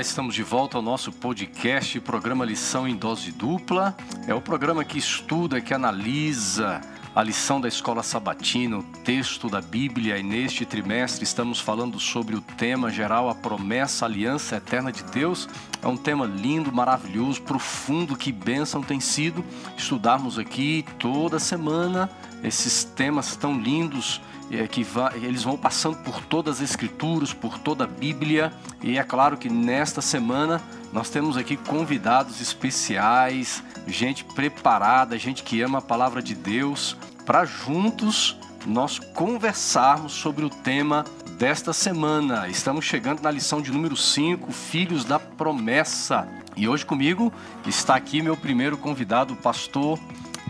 Estamos de volta ao nosso podcast, programa Lição em Dose Dupla. É o programa que estuda, que analisa a lição da escola sabatina, o texto da Bíblia, e neste trimestre estamos falando sobre o tema geral, a promessa, a aliança eterna de Deus. É um tema lindo, maravilhoso, profundo, que bênção tem sido estudarmos aqui toda semana esses temas tão lindos é, que eles vão passando por todas as escrituras, por toda a Bíblia, e é claro que nesta semana nós temos aqui convidados especiais, gente preparada, gente que ama a palavra de Deus, para juntos nós conversarmos sobre o tema desta semana. Estamos chegando na lição de número 5, Filhos da Promessa. E hoje comigo está aqui meu primeiro convidado, o pastor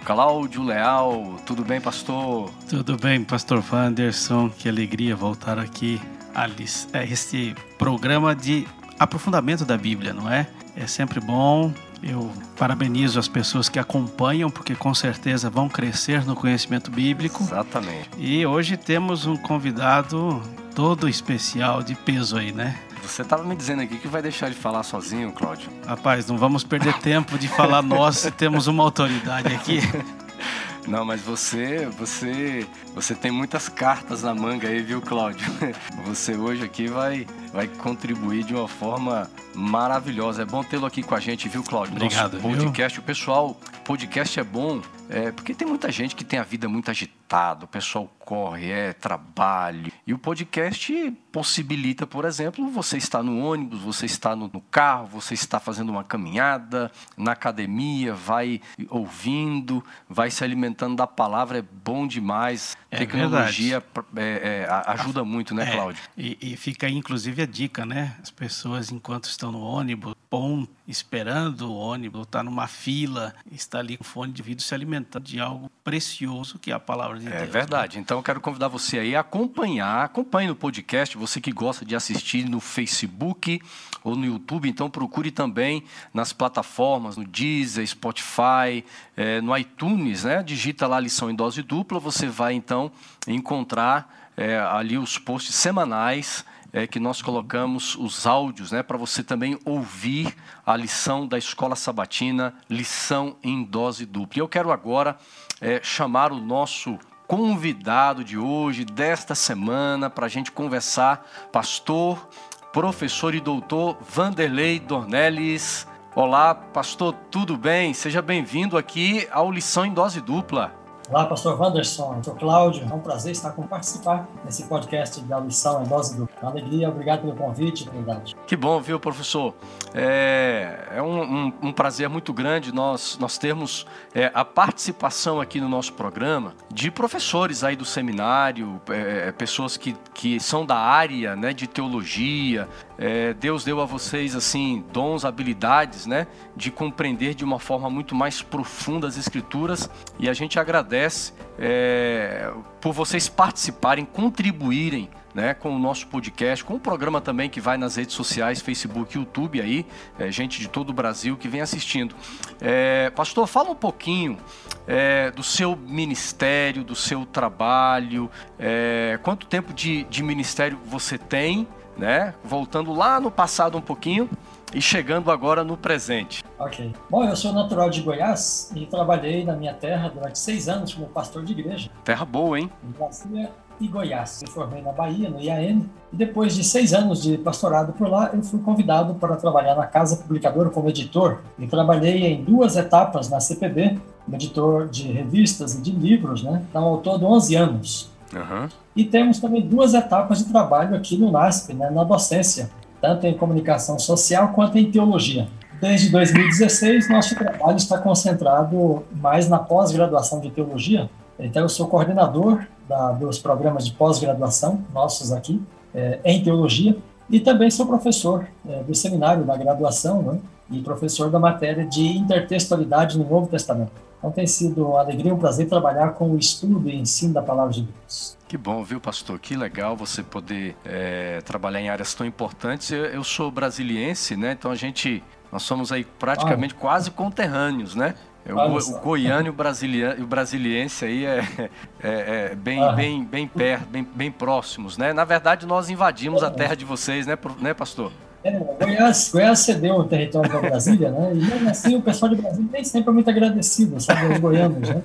Cláudio Leal. Tudo bem, pastor? Tudo bem, pastor Wanderson. Que alegria voltar aqui a este programa de aprofundamento da Bíblia, não é? É sempre bom. Eu parabenizo as pessoas que acompanham, porque com certeza vão crescer no conhecimento bíblico. Exatamente. E hoje temos um convidado todo especial de peso aí, né? Você estava me dizendo aqui que vai deixar de falar sozinho, Cláudio. Rapaz, não vamos perder tempo de falar nós se temos uma autoridade aqui. Não, mas você, você, você tem muitas cartas na manga aí, viu, Cláudio? Você hoje aqui vai, vai contribuir de uma forma maravilhosa. É bom tê-lo aqui com a gente, viu, Cláudio? Obrigado. Nosso podcast, viu? o pessoal, podcast é bom, é, porque tem muita gente que tem a vida muito agitada, o pessoal corre, é trabalho. E o podcast possibilita, por exemplo, você estar no ônibus, você está no, no carro, você está fazendo uma caminhada, na academia, vai ouvindo, vai se alimentando da palavra, é bom demais. É Tecnologia é, é, ajuda muito, né, é, Cláudio? E, e, fica aí, inclusive, a dica, né? As pessoas, enquanto estão no ônibus, bom, esperando o ônibus, está numa fila, está ali com fone de vidro se alimentando de algo precioso que é a palavra de é Deus. É verdade. Né? Então, eu quero convidar você aí a acompanhar, acompanhe no podcast, você que gosta de assistir no Facebook ou no YouTube, então procure também nas plataformas, no Deezer, Spotify, é, no iTunes, né? Digita lá a lição em dose dupla, você vai então encontrar é, ali os posts semanais é, que nós colocamos os áudios né, para você também ouvir a lição da escola sabatina, lição em dose dupla. E eu quero agora é, chamar o nosso convidado de hoje, desta semana, para a gente conversar, pastor, professor e doutor Vanderlei Dornelles. Olá, pastor, tudo bem? Seja bem-vindo aqui ao Lição em Dose Dupla. Olá, pastor Wanderson, sou Cláudio. É um prazer estar com participar nesse podcast da lição em dose. Uma alegria, obrigado pelo convite, Trindade. Que bom, viu, professor? É, é um, um, um, prazer muito grande nós, nós termos é, a participação aqui no nosso programa de professores aí do seminário, é, pessoas que, que são da área né, de teologia. É, Deus deu a vocês assim dons, habilidades, né, de compreender de uma forma muito mais profunda as escrituras e a gente agradece é, por vocês participarem, contribuírem né, com o nosso podcast, com o programa também que vai nas redes sociais, Facebook, YouTube aí, é, gente de todo o Brasil que vem assistindo. É, pastor, fala um pouquinho é, do seu ministério, do seu trabalho, é, quanto tempo de, de ministério você tem, né? Voltando lá no passado um pouquinho e chegando agora no presente. Ok. Bom, eu sou natural de Goiás e trabalhei na minha terra durante seis anos como pastor de igreja. Terra boa, hein? Em Brasília e Goiás. Me formei na Bahia, no IAM, e depois de seis anos de pastorado por lá, eu fui convidado para trabalhar na Casa Publicadora como editor. E trabalhei em duas etapas na CPB, como editor de revistas e de livros, né? Então, ao todo 11 anos. Uhum. E temos também duas etapas de trabalho aqui no NASP, né, na docência tanto em comunicação social quanto em teologia. Desde 2016, nosso trabalho está concentrado mais na pós-graduação de teologia. Então, eu sou coordenador da, dos programas de pós-graduação nossos aqui é, em teologia e também sou professor é, do seminário da graduação né, e professor da matéria de intertextualidade no Novo Testamento. Então, tem sido uma alegria e um prazer trabalhar com o estudo e ensino da palavra de Deus. Que bom, viu, pastor? Que legal você poder é, trabalhar em áreas tão importantes. Eu, eu, sou brasiliense, né? Então a gente, nós somos aí praticamente ah. quase conterrâneos, né? O, o goiano e o, brasiliano, o brasiliense aí é, é, é bem, ah. bem, bem, per, bem, bem próximos, né? Na verdade, nós invadimos a terra de vocês, né, né pastor? É, Goiás, Goiás cedeu o território para Brasília, né? E mesmo assim o pessoal de Brasília nem sempre é muito agradecido, sabe, os goianos, né?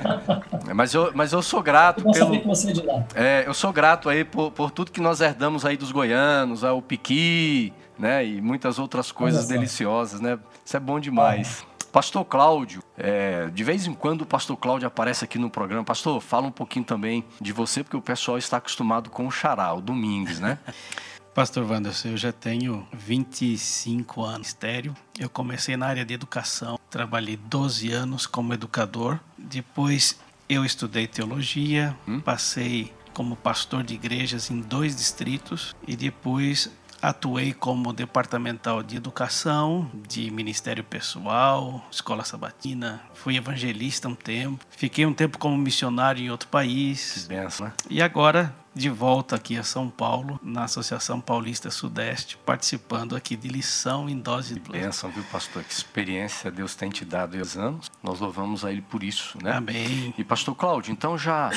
Mas eu, mas eu sou grato Eu pelo. que você é de lá. É, eu sou grato aí por, por tudo que nós herdamos aí dos goianos, o piqui, né? E muitas outras coisas deliciosas, né? Isso é bom demais. Pastor Cláudio, é, de vez em quando o pastor Cláudio aparece aqui no programa. Pastor, fala um pouquinho também de você, porque o pessoal está acostumado com o xará, o Domingues, né? Pastor Wanderson, eu já tenho 25 anos de ministério. Eu comecei na área de educação, trabalhei 12 anos como educador. Depois eu estudei teologia, passei como pastor de igrejas em dois distritos e depois atuei como departamental de educação, de ministério pessoal, escola sabatina. Fui evangelista um tempo. Fiquei um tempo como missionário em outro país. Benção, né? E agora, de volta aqui a São Paulo, na Associação Paulista Sudeste, participando aqui de lição em dose dupla. Benção, viu, pastor? Que experiência Deus tem te dado esses anos. Nós louvamos a Ele por isso, né? Amém. E pastor Cláudio, então já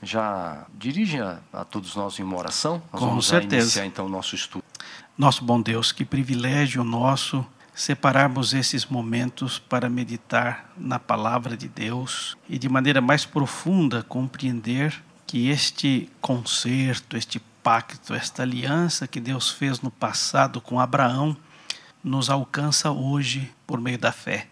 já dirige a, a todos nós em uma oração? Nós Com vamos certeza. iniciar então o nosso estudo. Nosso bom Deus, que privilégio nosso separarmos esses momentos para meditar na palavra de Deus e de maneira mais profunda compreender que este concerto, este pacto, esta aliança que Deus fez no passado com Abraão nos alcança hoje por meio da fé.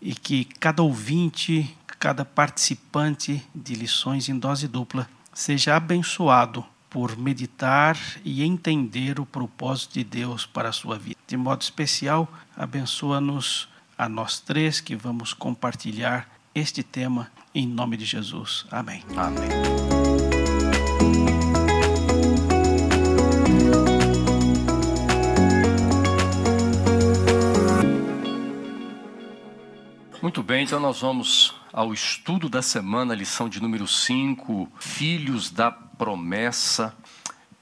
E que cada ouvinte, cada participante de lições em dose dupla seja abençoado por meditar e entender o propósito de Deus para a sua vida. De modo especial, abençoa-nos a nós três que vamos compartilhar este tema em nome de Jesus. Amém. Amém. Bem, então nós vamos ao estudo da semana, lição de número 5, Filhos da Promessa.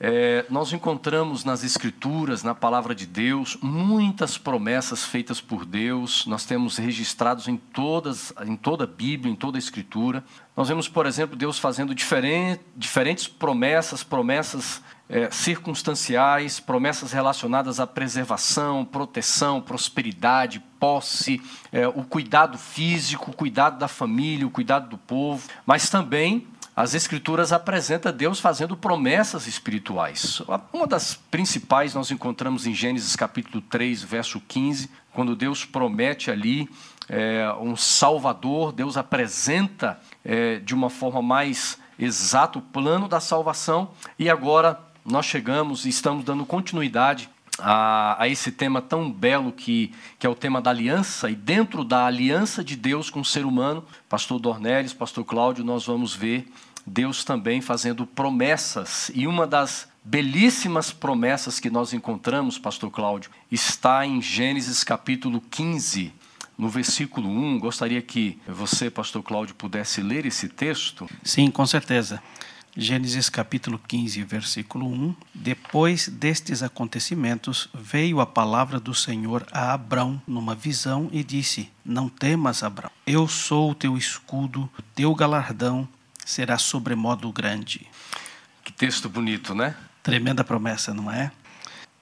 É, nós encontramos nas Escrituras, na palavra de Deus, muitas promessas feitas por Deus. Nós temos registrados em, todas, em toda a Bíblia, em toda a Escritura. Nós vemos, por exemplo, Deus fazendo diferen, diferentes promessas, promessas é, circunstanciais, promessas relacionadas à preservação, proteção, prosperidade, posse, é, o cuidado físico, o cuidado da família, o cuidado do povo, mas também as Escrituras apresentam Deus fazendo promessas espirituais. Uma das principais nós encontramos em Gênesis capítulo 3, verso 15, quando Deus promete ali é, um Salvador, Deus apresenta é, de uma forma mais exata o plano da salvação, e agora nós chegamos e estamos dando continuidade a, a, esse tema tão belo que, que é o tema da aliança, e dentro da aliança de Deus com o ser humano, pastor Dornelles, pastor Cláudio, nós vamos ver Deus também fazendo promessas, e uma das belíssimas promessas que nós encontramos, pastor Cláudio, está em Gênesis capítulo 15, no versículo 1. Gostaria que você, pastor Cláudio, pudesse ler esse texto. Sim, com certeza. Gênesis capítulo 15, versículo 1. Depois destes acontecimentos, veio a palavra do Senhor a Abrão numa visão e disse: Não temas, Abrão, eu sou o teu escudo, o teu galardão será sobremodo grande. Que texto bonito, né? Tremenda promessa, não é?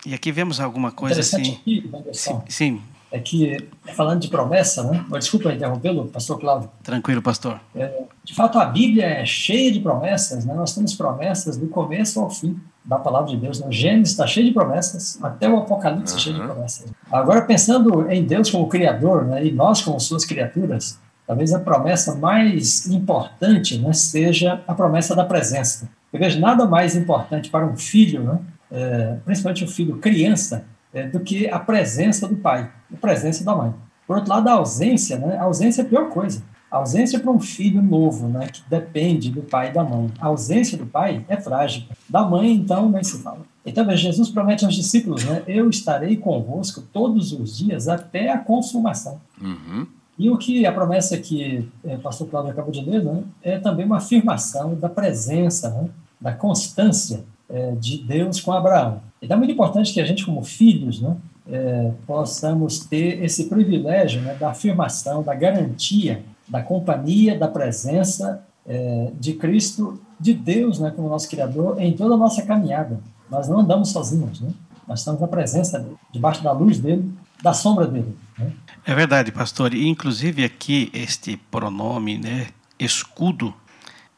E aqui vemos alguma coisa assim. aqui, Wanderson, Sim, é que, falando de promessa, né? Desculpa interrompê-lo, pastor Cláudio. tranquilo, pastor. É, de fato, a Bíblia é cheia de promessas, né? Nós temos promessas do começo ao fim da palavra de Deus. Né? O Gênesis está cheio de promessas, até o Apocalipse Uhum. cheio de promessas. Agora, pensando em Deus como Criador, né? E nós como suas criaturas, talvez a promessa mais importante, né? Seja a promessa da presença. Eu vejo nada mais importante para um filho, né? É, principalmente um filho criança, é, do que a presença do pai, a presença da mãe. Por outro lado, a ausência, né? A ausência é a pior coisa. A ausência para um filho novo, né? Que depende do pai e da mãe. A ausência do pai é trágica. Da mãe, então, nem se fala. Então, veja, Jesus promete aos discípulos, né? Eu estarei convosco todos os dias até a consumação. Uhum. E o que a promessa que eh, o pastor Cláudio acabou de ler né, é também uma afirmação da presença, né, da constância eh, de Deus com Abraão. Então é muito importante que a gente, como filhos, né, eh, possamos ter esse privilégio né, da afirmação, da garantia, da companhia, da presença eh, de Cristo, de Deus, né, como nosso Criador, em toda a nossa caminhada. Nós não andamos sozinhos. Né? Nós estamos na presença dele, debaixo da luz dele, da sombra dele. Né? É verdade, pastor. E, inclusive aqui este pronome, né, escudo,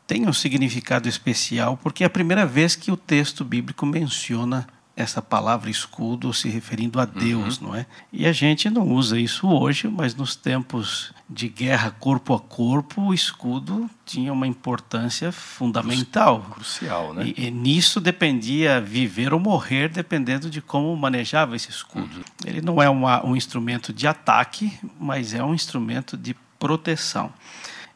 tem um significado especial porque é a primeira vez que o texto bíblico menciona essa palavra escudo se referindo a Deus, uhum. não é? E a gente não usa isso hoje, mas nos tempos de guerra corpo a corpo, o escudo tinha uma importância fundamental. Crucial, né? E, e nisso dependia viver ou morrer, dependendo de como manejava esse escudo. Uhum. Ele não é uma, um instrumento de ataque, mas é um instrumento de proteção.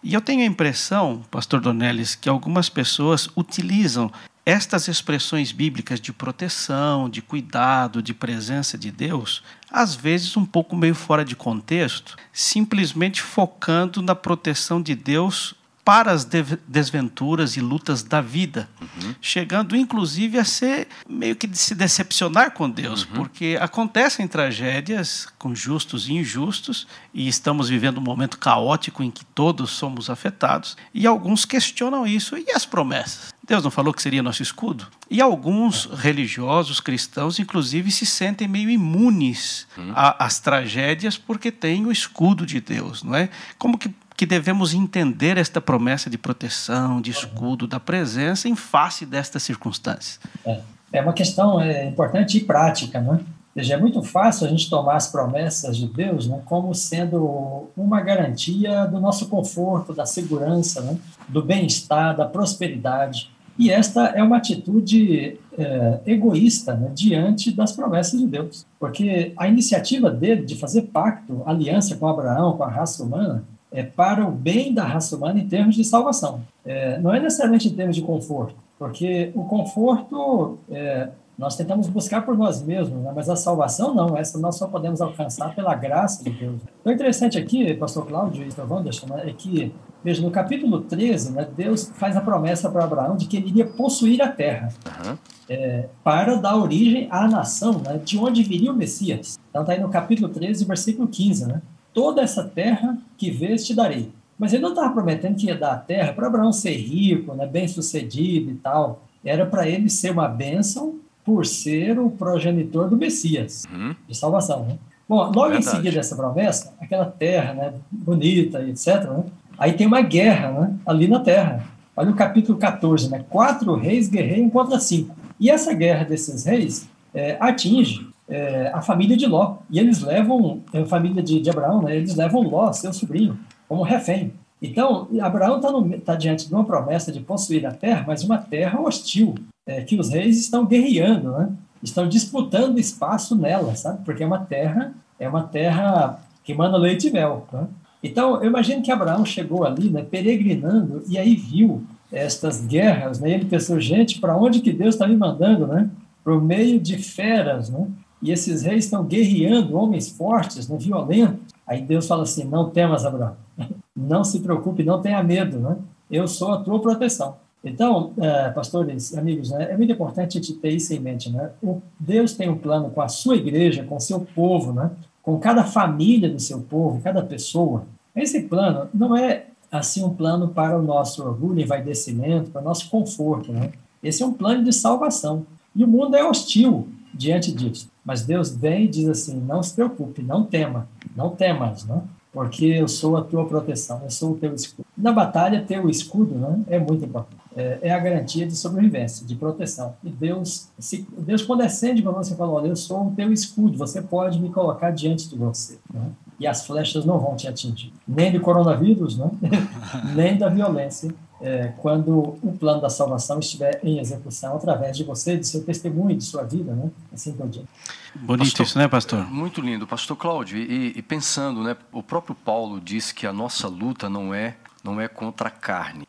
E eu tenho a impressão, pastor Donelis, que algumas pessoas utilizam estas expressões bíblicas de proteção, de cuidado, de presença de Deus, às vezes um pouco meio fora de contexto, simplesmente focando na proteção de Deus para as desventuras e lutas da vida, uhum. chegando inclusive a ser meio que de se decepcionar com Deus, uhum. porque acontecem tragédias com justos e injustos, e estamos vivendo um momento caótico em que todos somos afetados, e alguns questionam isso e as promessas. Deus não falou que seria nosso escudo? E alguns religiosos cristãos, inclusive, se sentem meio imunes uhum. às tragédias porque têm o escudo de Deus, não é? Como que que devemos entender esta promessa de proteção, de escudo, da presença em face destas circunstâncias. É, é uma questão é, importante e prática, né? Ou seja, é muito fácil a gente tomar as promessas de Deus né, como sendo uma garantia do nosso conforto, da segurança, né, do bem-estar, da prosperidade. E esta é uma atitude é, egoísta né, diante das promessas de Deus. Porque a iniciativa dele de fazer pacto, aliança com Abraão, com a raça humana, é, para o bem da raça humana em termos de salvação. É, não é necessariamente em termos de conforto, porque o conforto é, nós tentamos buscar por nós mesmos, né? mas a salvação não, essa nós só podemos alcançar pela graça de Deus. O interessante aqui, pastor Cláudio e pastor Wanderson, né, é que, veja, no capítulo 13, né, Deus faz a promessa para Abraão de que ele iria possuir a terra. Uhum. É, para dar origem à nação, né, de onde viria o Messias. Então está aí no capítulo 13, versículo 15, né? toda essa terra que vês te darei. Mas ele não estava prometendo que ia dar a terra para Abraão ser rico, né, bem sucedido e tal. Era para ele ser uma bênção por ser o progenitor do Messias, uhum. de salvação. Né? Bom, logo Verdade. em seguida dessa promessa, aquela terra né, bonita e etc., né, aí tem uma guerra né, ali na terra. Olha o capítulo 14, né? Quatro reis guerreiam contra cinco. E essa guerra desses reis é, atinge é, a família de Ló. E eles levam, a família de, de Abraão, né, eles levam Ló, seu sobrinho, como refém. Então, Abraão está tá diante de uma promessa de possuir a terra, mas uma terra hostil, é, que os reis estão guerreando, né? estão disputando espaço nela, sabe? Porque é uma terra, é uma terra que manda leite e mel. Né? Então, eu imagino que Abraão chegou ali, né, peregrinando, e aí viu estas guerras, né? ele pensou, gente, para onde que Deus está me mandando, né? Por meio de feras, né? e esses reis estão guerreando, homens fortes, né, violentos. Aí Deus fala assim: não temas, Abraão, não se preocupe, não tenha medo, né? eu sou a tua proteção. Então, é, pastores, amigos, né, é muito importante a gente ter isso em mente. Né? O Deus tem um plano com a sua igreja, com o seu povo, né? com cada família do seu povo, cada pessoa. Esse plano não é assim um plano para o nosso orgulho, envaidecimento, para o nosso conforto. Né? Esse é um plano de salvação. E o mundo é hostil diante disso. Mas Deus vem e diz assim: não se preocupe, não tema, não temas, né? porque eu sou a tua proteção, eu sou o teu escudo. Na batalha, ter o escudo né, é muito importante. É, é, a garantia de sobrevivência, de proteção. E Deus, se, Deus quando acende para você, fala: olha, eu sou o teu escudo, você pode me colocar diante de você. Né? E as flechas não vão te atingir. Nem do coronavírus, né? nem da violência é, quando o plano da salvação estiver em execução através de você, de seu testemunho, de sua vida, né? Assim por diante. Bonito pastor, isso, né, pastor? Muito lindo, pastor Cláudio. E, e, pensando, né, o próprio Paulo diz que a nossa luta não é não é contra a carne,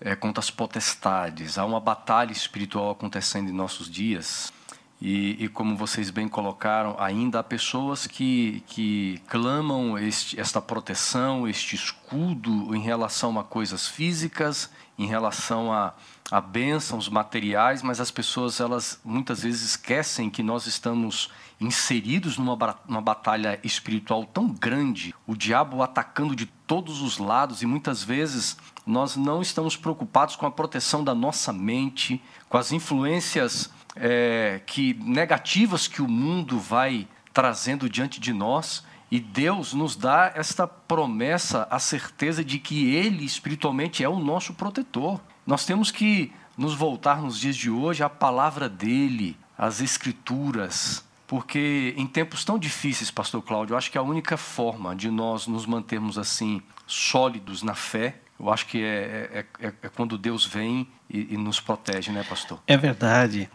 é contra as potestades. Há uma batalha espiritual acontecendo em nossos dias e, e, como vocês bem colocaram, ainda há pessoas que, que clamam este, esta proteção, este escudo em relação a coisas físicas, em relação a, a bênçãos materiais, mas as pessoas elas muitas vezes esquecem que nós estamos inseridos numa, numa batalha espiritual tão grande, o diabo atacando de todos os lados e muitas vezes nós não estamos preocupados com a proteção da nossa mente, com as influências é, que negativas que o mundo vai trazendo diante de nós. E Deus nos dá esta promessa, a certeza de que Ele espiritualmente é o nosso protetor. Nós temos que nos voltar nos dias de hoje à palavra dele, às Escrituras, porque em tempos tão difíceis, Pastor Cláudio, eu acho que a única forma de nós nos mantermos assim sólidos na fé, eu acho que é, é, é, é quando Deus vem e, e, nos protege, né, Pastor? É verdade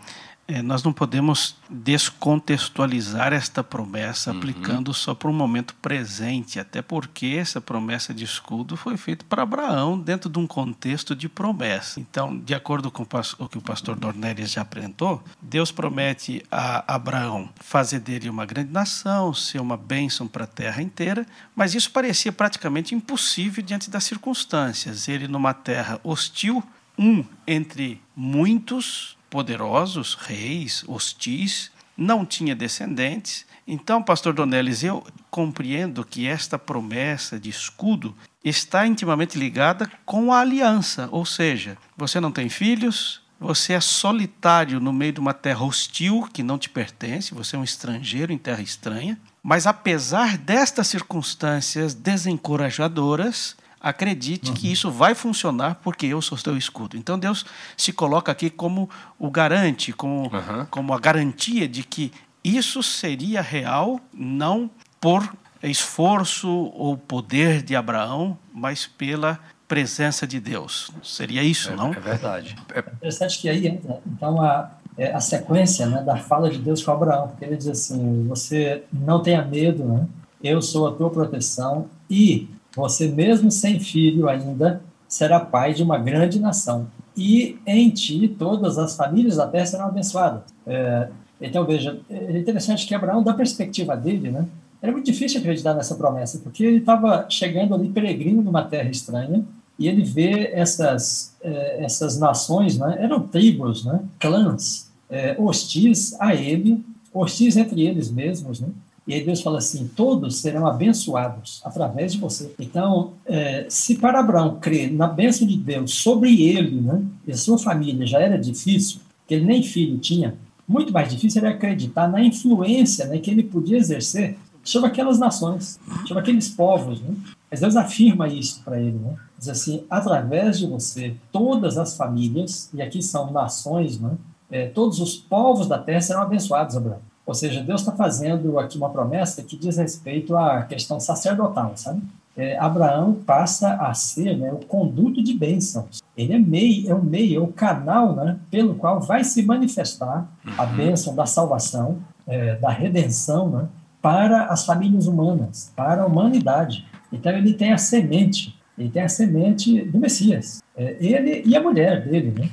é, nós não podemos descontextualizar esta promessa uhum. aplicando só para o momento presente, até porque essa promessa de escudo foi feita para Abraão dentro de um contexto de promessa. Então, de acordo com o que o pastor Dornelles já apresentou, Deus promete a Abraão fazer dele uma grande nação, ser uma bênção para a terra inteira, mas isso parecia praticamente impossível diante das circunstâncias. Ele numa terra hostil, um entre muitos poderosos, reis, hostis, não tinha descendentes. Então, pastor Donelis, eu compreendo que esta promessa de escudo está intimamente ligada com a aliança, ou seja, você não tem filhos, você é solitário no meio de uma terra hostil que não te pertence, você é um estrangeiro em terra estranha. Mas apesar destas circunstâncias desencorajadoras, acredite uhum. que isso vai funcionar porque eu sou teu escudo. Então Deus se coloca aqui como o garante, como, uhum. como a garantia de que isso seria real, não por esforço ou poder de Abraão, mas pela presença de Deus. Seria isso, é, não? É verdade. É interessante que aí entra, então, a, é, a sequência né, da fala de Deus com Abraão, porque ele diz assim: você não tenha medo, né? eu sou a tua proteção e você, mesmo sem filho ainda, será pai de uma grande nação. E em ti todas as famílias da terra serão abençoadas. É, então, veja, é interessante que Abraão, da perspectiva dele, né, era muito difícil acreditar nessa promessa, porque ele estava chegando ali peregrino numa terra estranha, e ele vê essas, é, essas nações, né, eram tribos, né, clãs, é, hostis a ele, hostis entre eles mesmos, né, e aí Deus fala assim: todos serão abençoados através de você. Então, é, se para Abraão crer na bênção de Deus sobre ele né, e sua família já era difícil, que ele nem filho tinha, muito mais difícil era acreditar na influência né, que ele podia exercer sobre aquelas nações, sobre aqueles povos. Né? Mas Deus afirma isso para ele. Né? Diz assim: através de você, todas as famílias, e aqui são nações, né? É, todos os povos da terra serão abençoados, Abraão. Ou seja, Deus está fazendo aqui uma promessa que diz respeito à questão sacerdotal, sabe? É, Abraão passa a ser né, o conduto de bênçãos. Ele é meio, é o meio, é o canal né, pelo qual vai se manifestar a uhum. bênção da salvação, é, da redenção, né, para as famílias humanas, para a humanidade. Então ele tem a semente, ele tem a semente do Messias. É, ele e a mulher dele, né?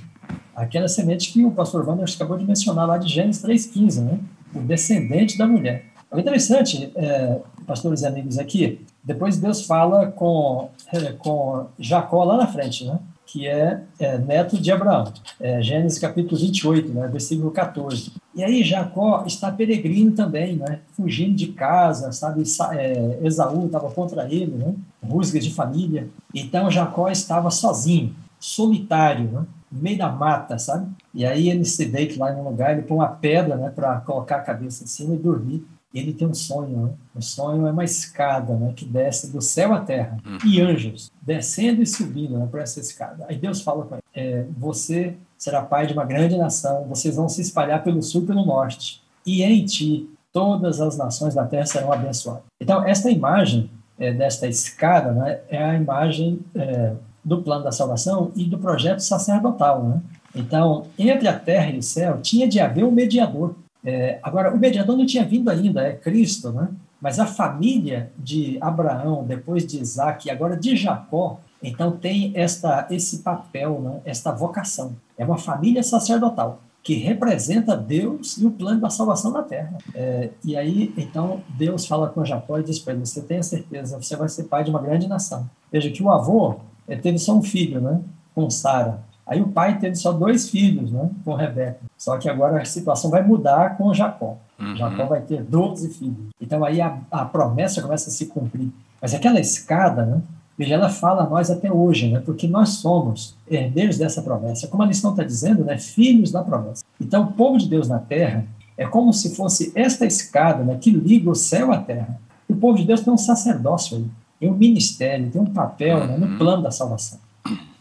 Aquela semente que o pastor Wander acabou de mencionar lá de Gênesis 3,15, né? O descendente da mulher. É interessante, é, pastores e amigos aqui, depois Deus fala com, é, com Jacó lá na frente, né? que é, é neto de Abraão. É, Gênesis capítulo 28, né? versículo 14. E aí Jacó está peregrino também, né? fugindo de casa, sabe? É, Esaú estava contra ele, né? rusgas de família. Então Jacó estava sozinho, solitário, né? No meio da mata, sabe? E aí ele se deita lá em um lugar, ele põe uma pedra, né, para colocar a cabeça em cima e dormir. E ele tem um sonho, né? O sonho é uma escada, né, que desce do céu à terra uhum. e anjos descendo e subindo, né, por essa escada. Aí Deus fala com ele: é, você será pai de uma grande nação, vocês vão se espalhar pelo sul e pelo norte, e em ti todas as nações da terra serão abençoadas. Então esta imagem é, desta escada, né, é a imagem é, do plano da salvação e do projeto sacerdotal. Né? Então, entre a terra e o céu, tinha de haver um mediador. É, agora, o mediador não tinha vindo ainda, é Cristo, né? mas a família de Abraão, depois de Isaac e agora de Jacó, então tem esta, esse papel, né? esta vocação. É uma família sacerdotal que representa Deus e o plano da salvação da terra. É, e aí, então, Deus fala com Jacó e diz para ele: Você tem a certeza, você vai ser pai de uma grande nação. Veja que o avô teve só um filho, né? Com Sara. Aí o pai teve só dois filhos, né? Com Rebeca. Só que agora a situação vai mudar com Jacó. Uhum. Jacó vai ter 12 filhos. Então aí a, a promessa começa a se cumprir. Mas aquela escada, né? Veja, ela fala a nós até hoje, né? Porque nós somos herdeiros dessa promessa. Como a lição está dizendo, né? Filhos da promessa. Então, o povo de Deus na terra é como se fosse esta escada, né? Que liga o céu à terra. O povo de Deus tem um sacerdócio aí, tem um ministério, tem um papel né? no uhum. plano da salvação.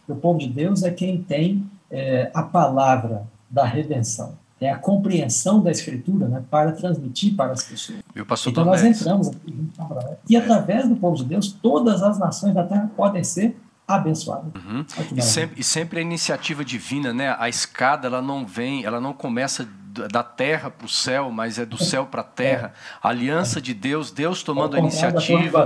O povo de Deus é quem tem é, a palavra da redenção é a compreensão da escritura né, para transmitir para as pessoas. então nós entramos aqui e através do povo de Deus todas as nações da terra podem ser abençoadas. Uhum. E, sempre, e sempre a iniciativa divina, né? A escada ela não vem, ela não começa da terra para o céu, mas é do céu para a terra. A aliança de Deus, Deus tomando a iniciativa,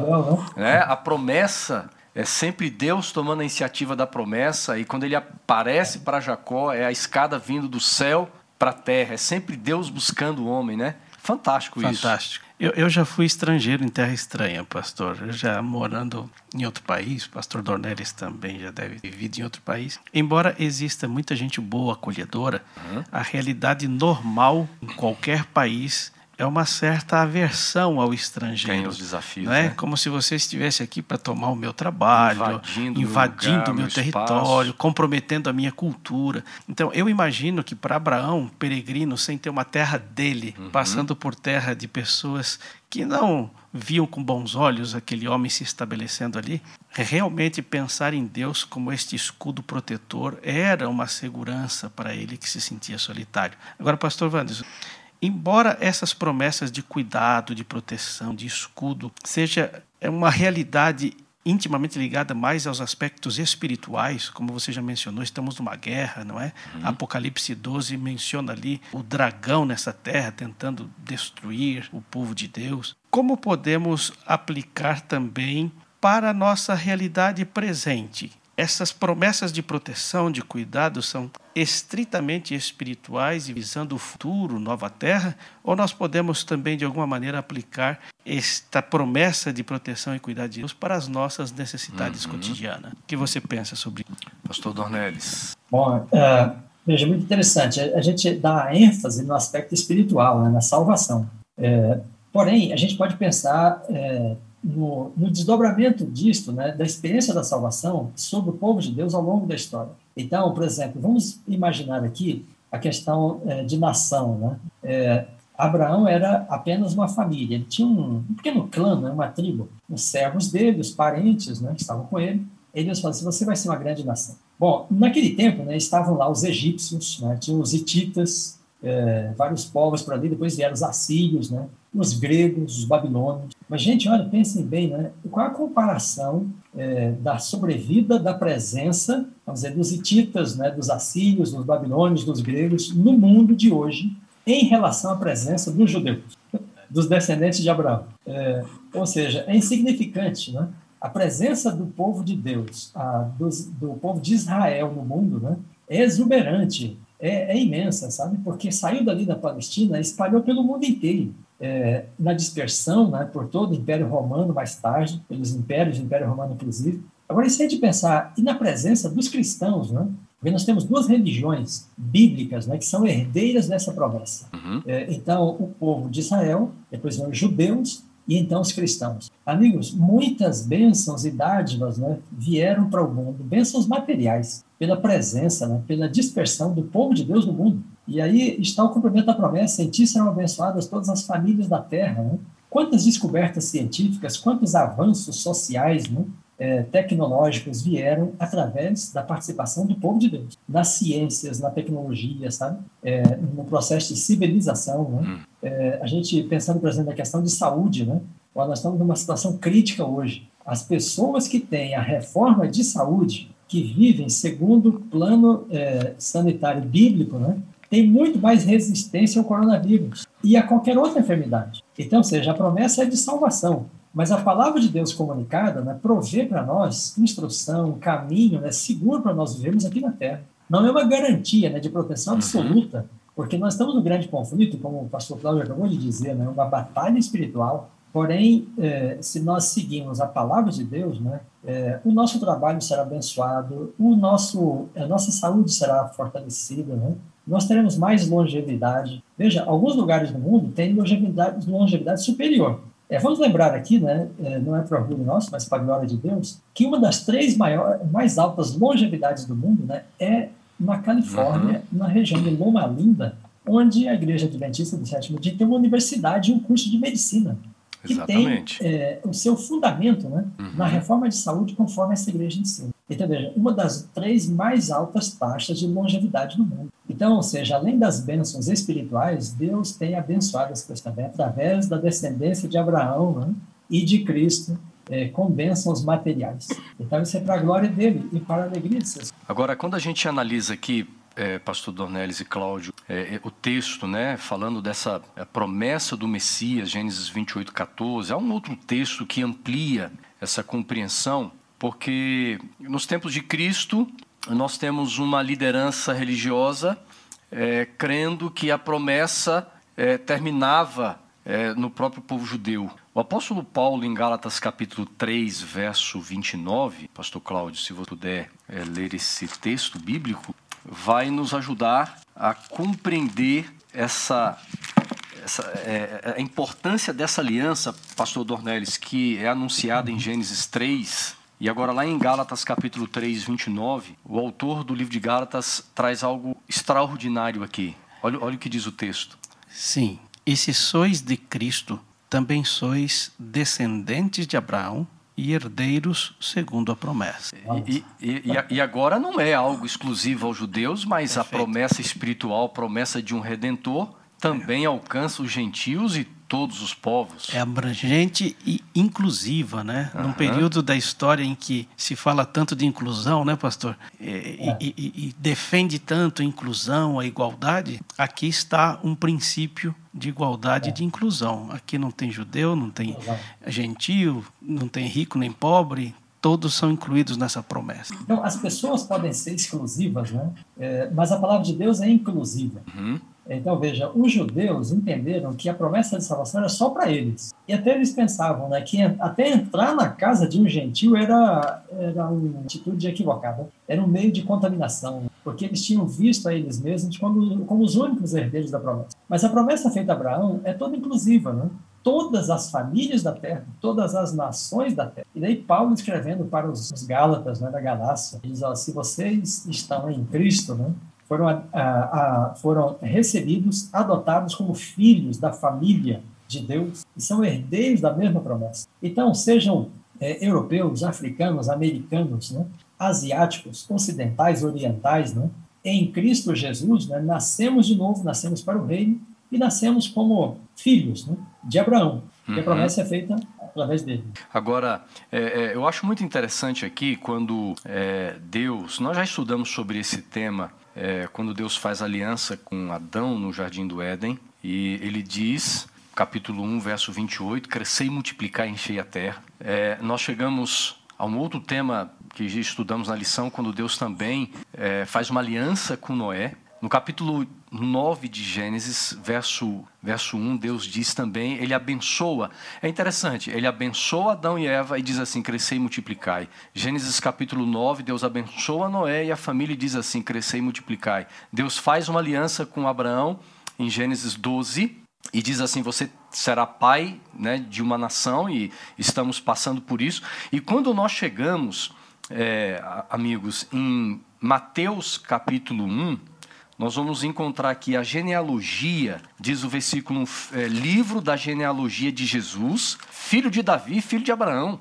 né? A promessa é sempre Deus tomando a iniciativa da promessa e quando ele aparece para Jacó é a escada vindo do céu para a terra. É sempre Deus buscando o homem, né? Fantástico, Fantástico. isso. Fantástico. Eu, eu, já fui estrangeiro em terra estranha, pastor. Eu já morando em outro país, pastor Dornelles também já deve ter vivido em outro país. Embora exista muita gente boa, acolhedora, uhum. a realidade normal em qualquer país é uma certa aversão ao estrangeiro. Tem os desafios. Não é? Né? Como se você estivesse aqui para tomar o meu trabalho, invadindo, invadindo o meu, meu território, comprometendo a minha cultura. Então, eu imagino que para Abraão, peregrino, sem ter uma terra dele, uhum. passando por terra de pessoas que não viam com bons olhos aquele homem se estabelecendo ali, realmente pensar em Deus como este escudo protetor era uma segurança para ele que se sentia solitário. Agora, pastor Wanderson, embora essas promessas de cuidado, de proteção, de escudo, seja é uma realidade intimamente ligada mais aos aspectos espirituais, como você já mencionou, estamos numa guerra, não é? Uhum. Apocalipse 12 menciona ali o dragão nessa terra tentando destruir o povo de Deus. Como podemos aplicar também para a nossa realidade presente? Essas promessas de proteção, de cuidado, são estritamente espirituais e visando o futuro, nova terra? Ou nós podemos também, de alguma maneira, aplicar esta promessa de proteção e cuidado de Deus para as nossas necessidades uhum. cotidianas? O que você pensa sobre isso? Pastor Dornelles. Bom, uh, veja, muito interessante. A gente dá ênfase no aspecto espiritual, né, na salvação. É, porém, a gente pode pensar. É, no, no, desdobramento disto, né, da experiência da salvação sobre o povo de Deus ao longo da história. Então, por exemplo, vamos imaginar aqui a questão é, de nação. Né? É, Abraão era apenas uma família, ele tinha um, um pequeno clã, né, uma tribo, os servos dele, os parentes né, que estavam com ele. Eles falaram assim: você vai ser uma grande nação. Bom, naquele tempo né, estavam lá os egípcios, né, tinham os hititas, é, vários povos por ali, depois vieram os assírios, né, os gregos, os babilônios. Mas, gente, olha, pensem bem, né? Qual a comparação é, da sobrevida da presença, vamos dizer, dos hititas, né, dos assírios, dos babilônios, dos gregos, no mundo de hoje, em relação à presença dos judeus, dos descendentes de Abraão? É, ou seja, é insignificante, né? A presença do povo de Deus, a, do povo de Israel no mundo, né, é exuberante, é, é imensa, sabe? Porque saiu dali da Palestina espalhou pelo mundo inteiro é, na dispersão né, por todo o Império Romano, mais tarde, pelos impérios, Império Romano inclusive. Agora, isso é de pensar, e na presença dos cristãos, né? Porque nós temos duas religiões bíblicas né, que são herdeiras dessa promessa. Uhum. É, então, o povo de Israel, depois vão os judeus e então os cristãos. Amigos, muitas bênçãos e dádivas né, vieram para o mundo, bênçãos materiais, pela presença, né, pela dispersão do povo de Deus no mundo. E aí está o cumprimento da promessa: em ti serão abençoadas todas as famílias da terra. Né? Quantas descobertas científicas, quantos avanços sociais, né, é, tecnológicos vieram através da participação do povo de Deus, nas ciências, na tecnologia, sabe? É, no processo de civilização, né? Hum. É, a gente pensando, por exemplo, na questão de saúde, né? Nós estamos numa situação crítica hoje. As pessoas que têm a reforma de saúde, que vivem segundo o plano é, sanitário bíblico, né? Tem muito mais resistência ao coronavírus e a qualquer outra enfermidade. Então, ou seja, a promessa é de salvação, mas a palavra de Deus comunicada né, provê para nós instrução, caminho né, seguro para nós vivermos aqui na Terra. Não é uma garantia né, de proteção uhum. absoluta, porque nós estamos no grande conflito, como o pastor Cláudio acabou de dizer, né, uma batalha espiritual. Porém, eh, se nós seguimos a palavra de Deus, né, eh, o nosso trabalho será abençoado, o nosso, a nossa saúde será fortalecida, né, nós teremos mais longevidade. Veja, alguns lugares do mundo têm longevidade, longevidade superior. É, vamos lembrar aqui, né, é, não é para orgulho nosso, mas para a glória de Deus, que uma das três maior, mais altas longevidades do mundo né, é na Califórnia, uhum. na região de Loma Linda, onde a Igreja Adventista do Sétimo Dia tem uma universidade e um curso de medicina que Exatamente. tem é, o seu fundamento né, uhum. na reforma de saúde conforme essa igreja ensina. Então, veja, uma das três mais altas taxas de longevidade do mundo. Então, ou seja, além das bênçãos espirituais, Deus tem abençoado as pessoas também através da descendência de Abraão né, e de Cristo, é, com bênçãos materiais. Então, isso é para a glória dele e para a alegria de seus. Agora, quando a gente analisa aqui é, pastor Dornelles e Cláudio, é, é, o texto, né, falando dessa é, promessa do Messias, Gênesis 28, 14, há um outro texto que amplia essa compreensão, porque nos tempos de Cristo nós temos uma liderança religiosa é, crendo que a promessa é, terminava no próprio povo judeu. O apóstolo Paulo, em Gálatas capítulo 3, verso 29, pastor Cláudio, se você puder ler esse texto bíblico, vai nos ajudar a compreender essa, essa é, a importância dessa aliança, pastor Dornelles, que é anunciada em Gênesis 3, e agora lá em Gálatas capítulo 3, 29, o autor do livro de Gálatas traz algo extraordinário aqui. Olha, olha o que diz o texto. Sim, e se sois de Cristo, também sois descendentes de Abraão e herdeiros segundo a promessa. E, e, e, agora não é algo exclusivo aos judeus, mas Perfeito. a promessa espiritual, a promessa de um redentor, também alcança os gentios e todos os povos. É abrangente e inclusiva, né? Uhum. Num período da história em que se fala tanto de inclusão, né, pastor? E, é. e, e, defende tanto a inclusão, a igualdade, aqui está um princípio de igualdade e de inclusão. Aqui não tem judeu, não tem gentio, não tem rico nem pobre, todos são incluídos nessa promessa. Então, as pessoas podem ser exclusivas, né? É, mas a palavra de Deus é inclusiva. Uhum. Então, veja, os judeus entenderam que a promessa de salvação era só para eles. E até eles pensavam né, que até entrar na casa de um gentil era, era uma atitude equivocada, era um meio de contaminação, porque eles tinham visto a eles mesmos como, como os únicos herdeiros da promessa. Mas a promessa feita a Abraão é toda inclusiva, né? todas as famílias da terra, todas as nações da terra. E daí Paulo escrevendo para os, Gálatas né, da Galácia, diz, ó, se vocês estão em Cristo, né, foram, a, a, foram recebidos, adotados como filhos da família de Deus e são herdeiros da mesma promessa. Então, sejam é, europeus, africanos, americanos, né, asiáticos, ocidentais, orientais, né, em Cristo Jesus, né, nascemos de novo, nascemos para o reino e nascemos como filhos né, de Abraão. Uhum. E a promessa é feita através dele. Agora, é, é, eu acho muito interessante aqui quando é, Deus, nós já estudamos sobre esse tema é, quando Deus faz aliança com Adão no jardim do Éden, e ele diz, capítulo 1, verso 28, crescer e multiplicar e encher a terra. É, nós chegamos a um outro tema que estudamos na lição, quando Deus também é, faz uma aliança com Noé. No capítulo 9 de Gênesis, verso, verso 1, Deus diz também, ele abençoa. É interessante, ele abençoa Adão e Eva e diz assim: crescei e multiplicai. Gênesis capítulo 9, Deus abençoa Noé e a família e diz assim: crescei e multiplicai. Deus faz uma aliança com Abraão em Gênesis 12 e diz assim: você será pai né, de uma nação e estamos passando por isso. E quando nós chegamos, é, amigos, em Mateus capítulo 1, nós vamos encontrar aqui a genealogia, diz o versículo, é, livro da genealogia de Jesus, filho de Davi, filho de Abraão.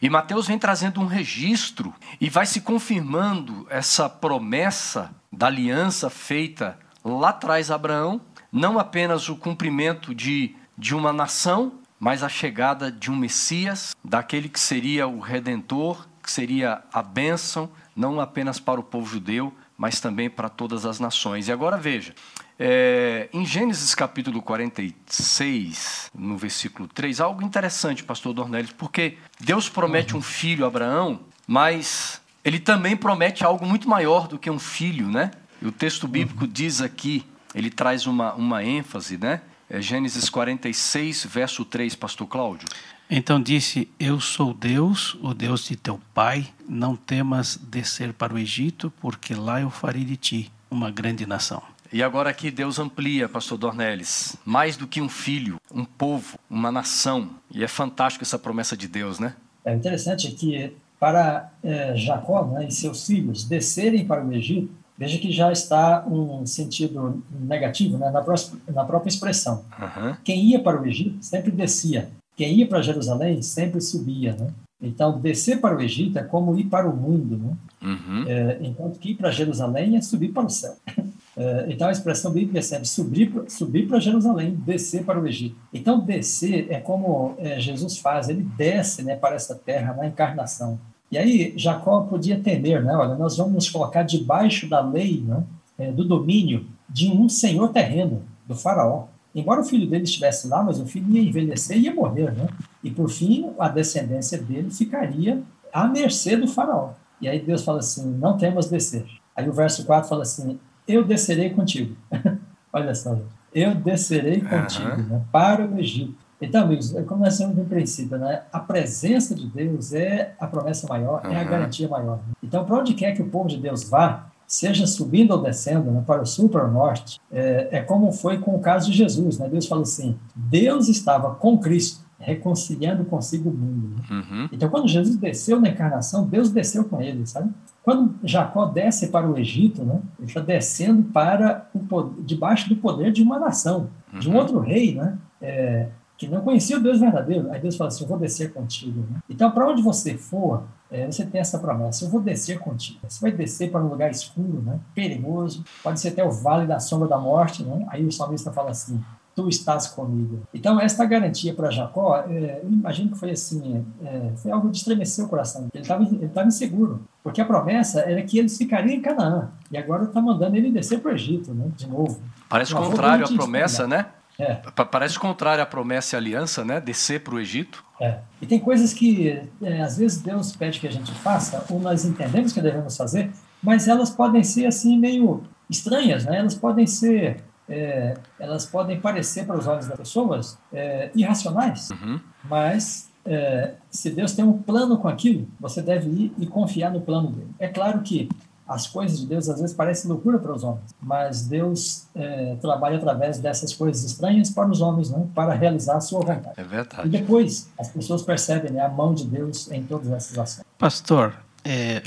E Mateus vem trazendo um registro e vai se confirmando essa promessa da aliança feita lá atrás a Abraão, não apenas o cumprimento de, de uma nação, mas a chegada de um Messias, daquele que seria o redentor, que seria a bênção, não apenas para o povo judeu, mas também para todas as nações. E agora veja, é, em Gênesis capítulo 46, no versículo 3, algo interessante, pastor Dornelles, porque Deus promete um filho a Abraão, mas ele também promete algo muito maior do que um filho, né? E o texto bíblico diz aqui, ele traz uma, uma ênfase, né? É Gênesis 46, verso 3, pastor Cláudio. Então disse: Eu sou Deus, o Deus de teu pai. Não temas descer para o Egito, porque lá eu farei de ti uma grande nação. E agora aqui Deus amplia, pastor Dornelles, mais do que um filho, um povo, uma nação. E é fantástico essa promessa de Deus, né? É interessante que para é, Jacó né, e seus filhos descerem para o Egito, veja que já está um sentido negativo né, na, próxima, na própria expressão. Uhum. Quem ia para o Egito sempre descia, quem ia para Jerusalém sempre subia. Né? Então, descer para o Egito é como ir para o mundo, né? Uhum. É, enquanto que ir para Jerusalém é subir para o céu. É, então, a expressão bíblica é sempre subir, subir para Jerusalém, descer para o Egito. Então, descer é como é, Jesus faz, ele desce né, para essa terra na encarnação. E aí, Jacó podia temer, né? Olha, nós vamos nos colocar debaixo da lei, né, é, do domínio de um senhor terreno, do faraó. Embora o filho dele estivesse lá, mas o filho ia envelhecer e ia morrer, né? E por fim, a descendência dele ficaria à mercê do faraó. E aí Deus fala assim: não temos descer. Aí o verso 4 fala assim: eu descerei contigo. Olha só, eu descerei contigo uhum. né, para o Egito. Então, amigos, é como nós temos um princípio, né? A presença de Deus é a promessa maior, uhum. é a garantia maior. Então, para onde quer que o povo de Deus vá, seja subindo ou descendo, né, para o sul, para o norte, é, é, como foi com o caso de Jesus. Né? Deus falou assim: Deus estava com Cristo, reconciliando consigo o mundo. Né? Uhum. Então, quando Jesus desceu na encarnação, Deus desceu com ele, sabe? Quando Jacó desce para o Egito, né, ele está descendo para o poder, debaixo do poder de uma nação, uhum. de um uhum. outro rei, né? É, que não conhecia o Deus verdadeiro. Aí Deus fala assim: Eu vou descer contigo. Né? Então, para onde você for, é, você tem essa promessa: Eu vou descer contigo. Você vai descer para um lugar escuro, né? perigoso, pode ser até o vale da sombra da morte. Né? Aí o salmista fala assim: Tu estás comigo. Então, esta garantia para Jacó, é, eu imagino que foi assim: é, foi algo de estremecer o coração. Ele estava ele tava inseguro, porque a promessa era que eles ficariam em Canaã. E agora está mandando ele descer para o Egito, né? de novo. Parece contrário à promessa, né? É. Parece contrário à promessa e aliança, né? Descer para o Egito. É. E tem coisas que, é, às vezes, Deus pede que a gente faça, ou nós entendemos que devemos fazer, mas elas podem ser, assim, meio estranhas, né? Elas podem ser... É, elas podem parecer para os olhos das pessoas é, irracionais, uhum. mas é, se Deus tem um plano com aquilo, você deve ir e confiar no plano dele. É claro que as coisas de Deus às vezes parecem loucura para os homens, mas Deus é, trabalha através dessas coisas estranhas para os homens, né? para realizar a sua vontade. É verdade. E depois as pessoas percebem né, a mão de Deus em todas essas ações. Pastor, é,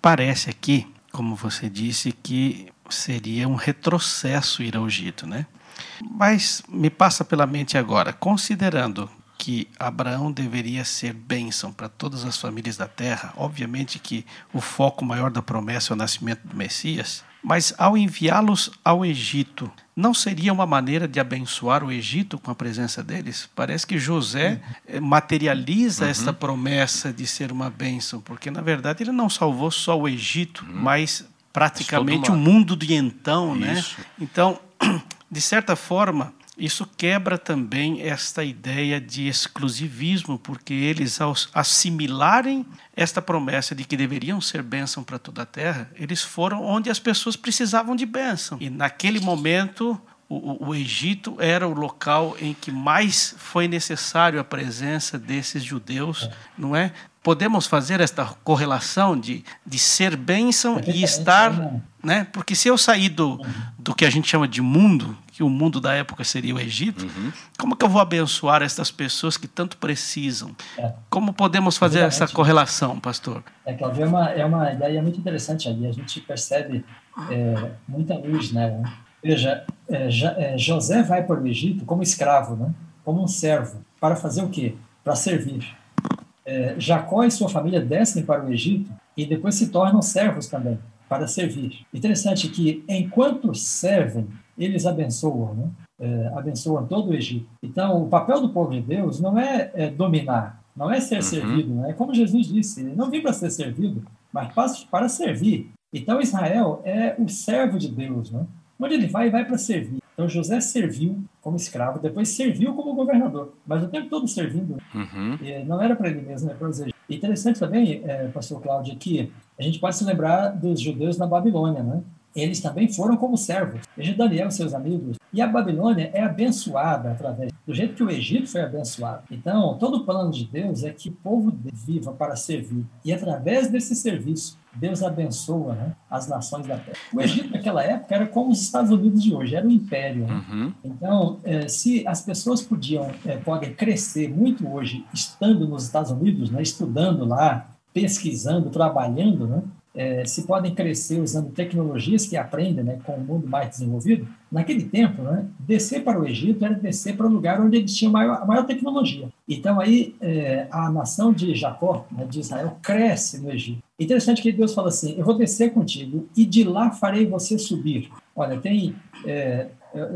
parece aqui, como você disse, que seria um retrocesso ir ao Egito, né? Mas me passa pela mente agora, considerando que Abraão deveria ser bênção para todas as famílias da terra. Obviamente que o foco maior da promessa é o nascimento do Messias, mas ao enviá-los ao Egito, não seria uma maneira de abençoar o Egito com a presença deles? Parece que José uhum. materializa uhum. esta promessa de ser uma bênção, porque na verdade ele não salvou só o Egito, uhum. mas praticamente o mundo de então, né? Isso. né? Então, de certa forma, isso quebra também esta ideia de exclusivismo, porque eles, ao assimilarem esta promessa de que deveriam ser bênção para toda a terra, eles foram onde as pessoas precisavam de bênção. E naquele momento, o, o, Egito era o local em que mais foi necessário a presença desses judeus, é. não é? Podemos fazer esta correlação de, de ser bênção e estar, né? né? Porque se eu sair do, do que a gente chama de mundo, que o mundo da época seria o Egito, uhum. como que eu vou abençoar estas pessoas que tanto precisam? É. Como podemos fazer essa correlação, pastor? É, Claudio, é uma, é uma ideia muito interessante ali. A gente percebe é, muita luz, né? Veja, é, é, José vai para o Egito como escravo, né? como um servo, para fazer o quê? Para servir. É, Jacó e sua família descem para o Egito e depois se tornam servos também, para servir. Interessante que, enquanto servem, eles abençoam, né? É, abençoam todo o Egito. Então, o papel do povo de Deus não é, é dominar, não é ser uhum. servido, né? como Jesus disse, ele não vim para ser servido, mas para, para servir. Então, Israel é o servo de Deus, né? Onde ele vai, vai para servir. Então, José serviu como escravo, depois serviu como governador, mas o tempo todo servindo. Uhum. não era para ele mesmo, era para os. Interessante também, é, pastor Cláudio, que a gente pode se lembrar dos judeus na Babilônia, né? Eles também foram como servos. Veja Daniel e seus amigos. E a Babilônia é abençoada através do jeito que o Egito foi abençoado. Então, todo o plano de Deus é que o povo viva para servir. E através desse serviço, Deus abençoa né, as nações da terra. O Egito naquela época era como os Estados Unidos de hoje, era um império. Né? Uhum. Então, é, se as pessoas podiam é, podem crescer muito hoje estando nos Estados Unidos, né, estudando lá, pesquisando, trabalhando, né, é, se podem crescer usando tecnologias que aprendem né, com o mundo mais desenvolvido, naquele tempo, né, descer para o Egito era descer para o lugar onde eles tinham maior, a maior tecnologia. Então, aí, é, a nação de Jacó, né, de Israel, cresce no Egito. Interessante que Deus fala assim: Eu vou descer contigo e de lá farei você subir. Olha, tem, é,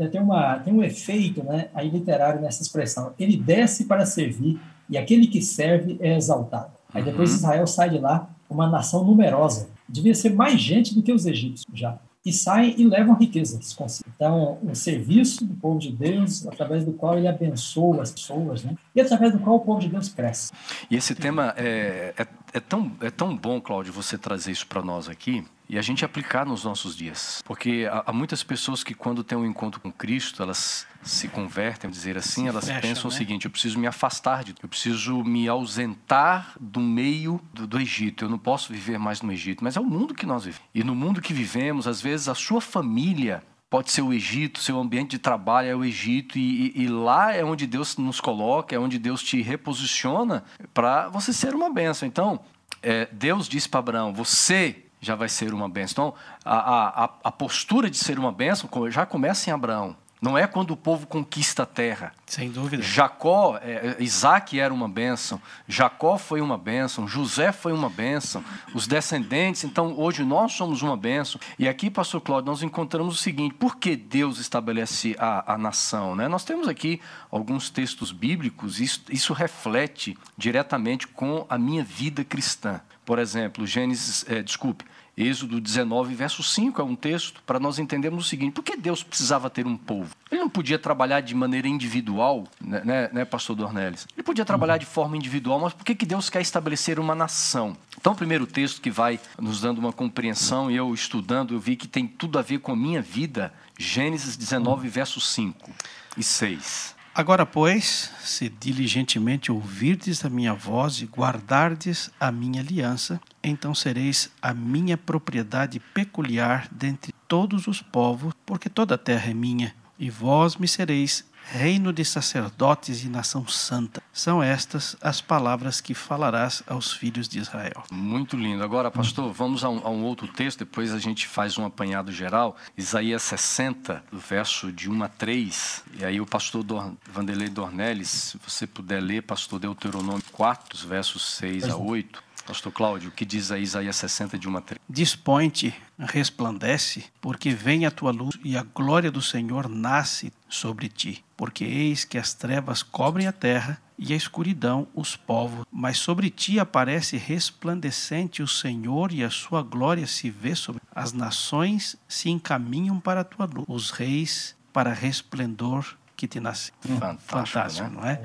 tem, uma, tem um efeito né, aí literário nessa expressão. Ele desce para servir e aquele que serve é exaltado. Aí depois uhum. Israel sai de lá, uma nação numerosa devia ser mais gente do que os egípcios já. E saem e levam riquezas consigo. Então, o serviço do povo de Deus, através do qual ele abençoa as pessoas, né? e através do qual o povo de Deus cresce. E esse tema é, é, é tão, é tão bom, Cláudio, você trazer isso para nós aqui, e a gente aplicar nos nossos dias. Porque há, há, muitas pessoas que, quando têm um encontro com Cristo, elas se convertem, dizer assim, se elas fecham, pensam né? o seguinte: eu preciso me afastar de, eu preciso me ausentar do meio do, do, Egito. Eu não posso viver mais no Egito, mas é o mundo que nós vivemos. E no mundo que vivemos, às vezes a sua família pode ser o Egito, seu ambiente de trabalho é o Egito, e, e, e lá é onde Deus nos coloca, é onde Deus te reposiciona para você ser uma bênção. Então, é, Deus disse para Abraão: Você já vai ser uma bênção. Então, a, a, a postura de ser uma bênção já começa em Abraão. Não é quando o povo conquista a terra. Sem dúvida. Jacó, é, Isaac era uma bênção, Jacó foi uma bênção, José foi uma bênção, os descendentes. Então, hoje nós somos uma bênção. E aqui, pastor Cláudio, nós encontramos o seguinte: por que Deus estabelece a, a nação? Né? Nós temos aqui alguns textos bíblicos, isso, isso reflete diretamente com a minha vida cristã. Por exemplo, Gênesis, é, desculpe, Êxodo 19, verso 5 é um texto para nós entendermos o seguinte: por que Deus precisava ter um povo? Ele não podia trabalhar de maneira individual, né, né, né pastor Dornelles? Ele podia trabalhar de forma individual, mas por que, que Deus quer estabelecer uma nação? Então, o primeiro texto que vai nos dando uma compreensão, e eu estudando, eu vi que tem tudo a ver com a minha vida, Gênesis 19, verso 5 e 6. Agora, pois, se diligentemente ouvirdes a minha voz e guardardes a minha aliança, então sereis a minha propriedade peculiar dentre todos os povos, porque toda a terra é minha, e vós me sereis reino de sacerdotes e nação santa. São estas as palavras que falarás aos filhos de Israel. Muito lindo. Agora, pastor, vamos a um, a um, outro texto, depois a gente faz um apanhado geral. Isaías 60, verso de 1 a 3. E aí o pastor Dor, Vanderlei Dornelles, se você puder ler, pastor Deuteronômio 4, versos 6 a 8. Pastor Cláudio, o que diz a Isaías 60 de 1 a 3? Dispõe-te, resplandece, porque vem a tua luz e a glória do Senhor nasce sobre ti. Porque eis que as trevas cobrem a terra e a escuridão os povos, mas sobre ti aparece resplandecente o Senhor e a sua glória se vê sobre as nações se encaminham para a tua luz, os reis para resplendor que te nasce. Fantástico, Fantástico né? não é?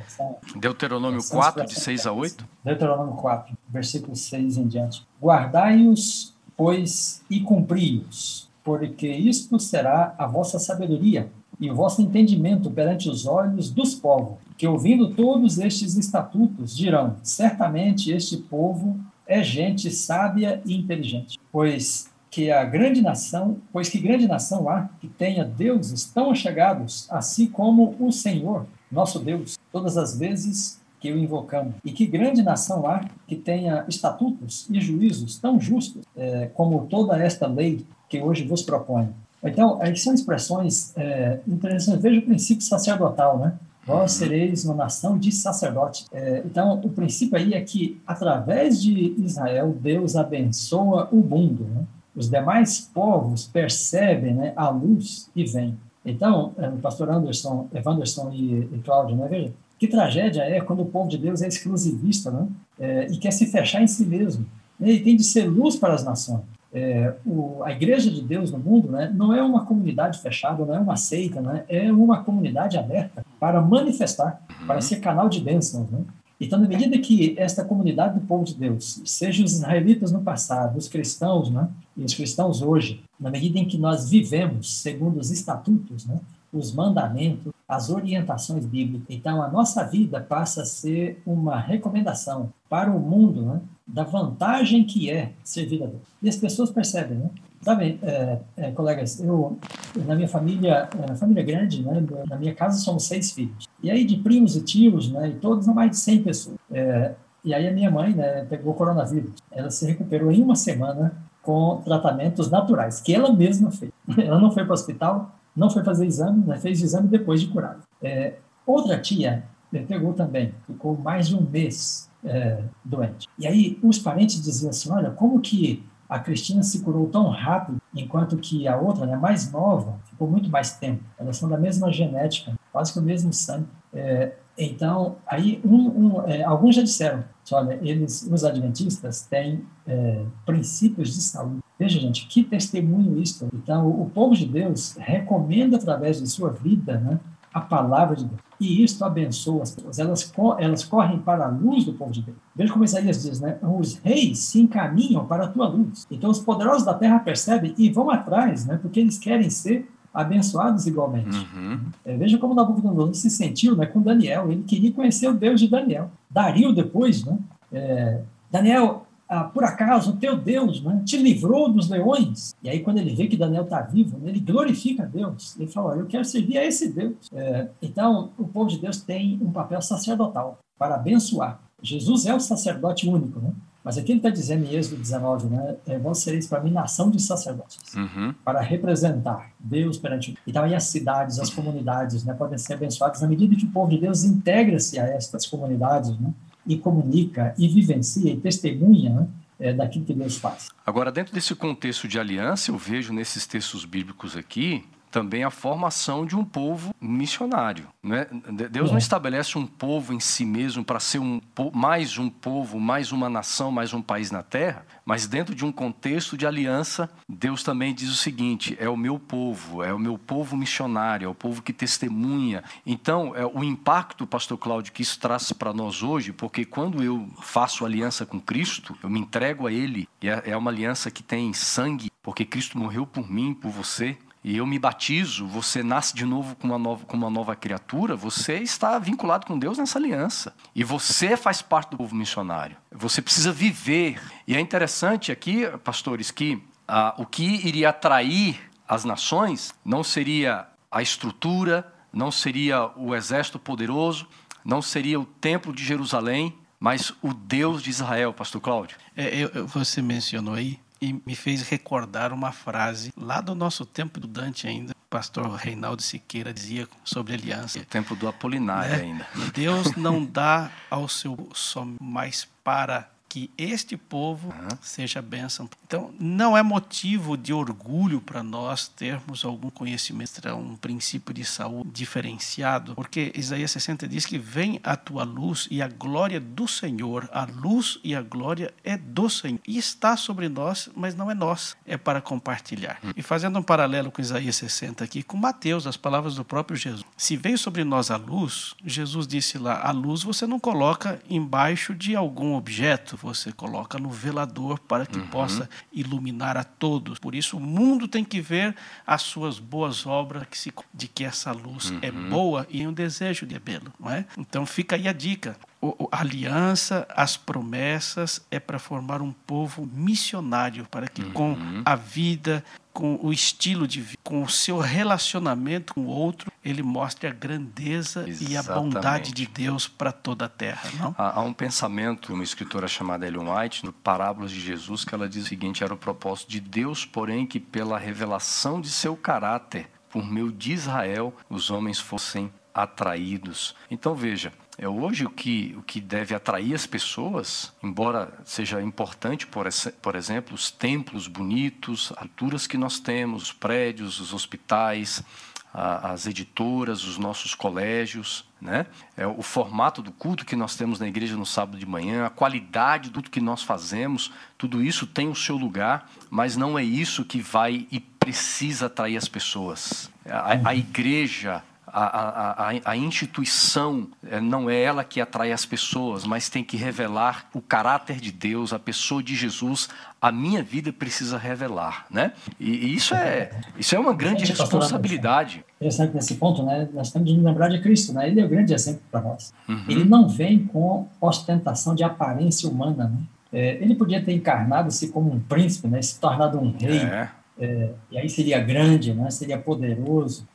Deuteronômio 4, de 6 a 8. Deuteronômio 4, versículo 6 em diante. Guardai-os, pois, e cumpri-os, porque isto será a vossa sabedoria e o vosso entendimento perante os olhos dos povos, que ouvindo todos estes estatutos dirão: certamente este povo é gente sábia e inteligente, pois que a grande nação, pois que grande nação há que tenha deuses tão chegados, assim como o Senhor, nosso Deus, todas as vezes que o invocamos. E que grande nação há que tenha estatutos e juízos tão justos é, como toda esta lei que hoje vos proponho. Então, aí são expressões é, interessantes. Veja o princípio sacerdotal, né? Vós sereis uma nação de sacerdote. É, então, o princípio aí é que, através de Israel, Deus abençoa o mundo. Né? Os demais povos percebem né, a luz e vêm. Então, é, o pastor Anderson, Evanderson e, e Cláudio, né, veja, que tragédia é quando o povo de Deus é exclusivista né, é, e quer se fechar em si mesmo. Né, e tem de ser luz para as nações. É, o, a igreja de Deus no mundo né, não é uma comunidade fechada, não é uma seita, né, é uma comunidade aberta para manifestar, para ser canal de bênçãos. Né? Então, na medida que esta comunidade do povo de Deus, seja os israelitas no passado, os cristãos, né, e os cristãos hoje, na medida em que nós vivemos segundo os estatutos, né, os mandamentos, as orientações bíblicas. Então, a nossa vida passa a ser uma recomendação para o mundo né, da vantagem que é servir a Deus. E as pessoas percebem, né? Sabe, é, é, colegas, eu, na minha família, é, família grande, né, na minha casa somos seis filhos. E aí de primos e tios, né, e todos não mais de 100 pessoas. É, e aí a minha mãe, né, pegou coronavírus. Ela se recuperou em uma semana com tratamentos naturais, que ela mesma fez. Ela não foi para o hospital, não foi fazer exame, né, fez exame depois de curada. É, outra tia né, pegou também, ficou mais de um mês é, doente. E aí os parentes diziam assim, olha, como que a Cristina se curou tão rápido, enquanto que a outra, né, mais nova, ficou muito mais tempo. Elas são da mesma genética, quase que o mesmo sangue. É, então, aí um, um, é, alguns já disseram, olha, eles, os adventistas têm é, princípios de saúde. Veja, gente, que testemunho isso. Então, o, o povo de Deus recomenda através de sua vida, né, a palavra de Deus. E isto abençoa as pessoas. Elas, elas correm para a luz do povo de Deus. Veja como Isaías diz, né? Os reis se encaminham para a tua luz. Então os poderosos da terra percebem e vão atrás, né? Porque eles querem ser abençoados igualmente. Uhum. É, veja como Nabucodonosor se sentiu né, com Daniel. Ele queria conhecer o Deus de Daniel. Dario depois, né? É, Daniel, ah, por acaso o teu Deus né, te livrou dos leões? E aí, quando ele vê que Daniel está vivo, né, ele glorifica a Deus. Ele fala: Eu quero servir a esse Deus. É, então, o povo de Deus tem um papel sacerdotal para abençoar. Jesus é o sacerdote único, né? Mas aqui ele está dizendo em Êxodo 19, né? É, vão sereis para mim nação de sacerdotes, uhum. para representar Deus perante. Então, aí as cidades, as comunidades, né, podem ser abençoadas na medida que o povo de Deus integra-se a estas comunidades, né? E comunica e vivencia e testemunha é, daquilo que Deus faz. Agora, dentro desse contexto de aliança, eu vejo nesses textos bíblicos aqui também a formação de um povo missionário. Né? Deus é. não estabelece um povo em si mesmo para ser um, mais um povo, mais uma nação, mais um país na terra, mas dentro de um contexto de aliança, Deus também diz o seguinte: é o meu povo, é o meu povo missionário, é o povo que testemunha. Então, é o impacto, Pastor Cláudio, que isso traz para nós hoje, porque quando eu faço aliança com Cristo, eu me entrego a Ele, e é, é uma aliança que tem sangue, porque Cristo morreu por mim, por você e eu me batizo, você nasce de novo com uma nova, com uma nova criatura, você está vinculado com Deus nessa aliança. E você faz parte do povo missionário. Você precisa viver. E é interessante aqui, pastores, que ah, o que iria atrair as nações não seria a estrutura, não seria o exército poderoso, não seria o templo de Jerusalém, mas o Deus de Israel, pastor Cláudio. É, eu, você mencionou aí e me fez recordar uma frase lá do nosso tempo do Dante ainda. O pastor Reinaldo Siqueira dizia sobre aliança. O tempo do Apolinário né? ainda. Deus não dá ao seu só mais para que este povo seja bênção. Então, não é motivo de orgulho para nós termos algum conhecimento, um princípio de saúde diferenciado, porque Isaías 60 diz que vem a tua luz e a glória do Senhor, a luz e a glória é do Senhor. E está sobre nós, mas não é nós, é para compartilhar. Uhum. E fazendo um paralelo com Isaías 60 aqui, com Mateus, as palavras do próprio Jesus. Se veio sobre nós a luz, Jesus disse lá, a luz você não coloca embaixo de algum objeto, você coloca no velador para que uhum. possa iluminar a todos. Por isso, o mundo tem que ver as suas boas obras que se, de que essa luz é uhum. é boa e um desejo de belo, não é? Então fica aí a dica a aliança, as promessas é para formar um povo missionário, para que uhum. com a vida, com o estilo de vida, com o seu relacionamento com o outro, ele mostre a grandeza Exatamente. e a bondade de Deus para toda a terra. Não? Há, há, um pensamento, uma escritora chamada Ellen White, no Parábolas de Jesus, que ela diz o seguinte: era o propósito de Deus, porém, que pela revelação de seu caráter, por meio de Israel, os homens fossem atraídos. Então veja, é hoje o que, o que deve atrair as pessoas, embora seja importante, por, por exemplo, os templos bonitos, as alturas que nós temos, os prédios, os hospitais, a, as editoras, os nossos colégios, né? É o formato do culto que nós temos na igreja no sábado de manhã, a qualidade do que nós fazemos, tudo isso tem o seu lugar, mas não é isso que vai e precisa atrair as pessoas. A, a igreja a, a, a, a instituição é, não é ela que atrai as pessoas, mas tem que revelar o caráter de Deus, a pessoa de Jesus, a minha vida precisa revelar, né? E, e isso é isso é uma grande responsabilidade. Interessante nesse ponto, né? Nós temos de lembrar de Cristo, né? Ele é o grande exemplo para nós. Uhum. Ele não vem com ostentação de aparência humana, né? É, ele podia ter encarnado-se como um príncipe, né? Se tornado um rei. É. É, e aí seria grande, né? Seria poderoso.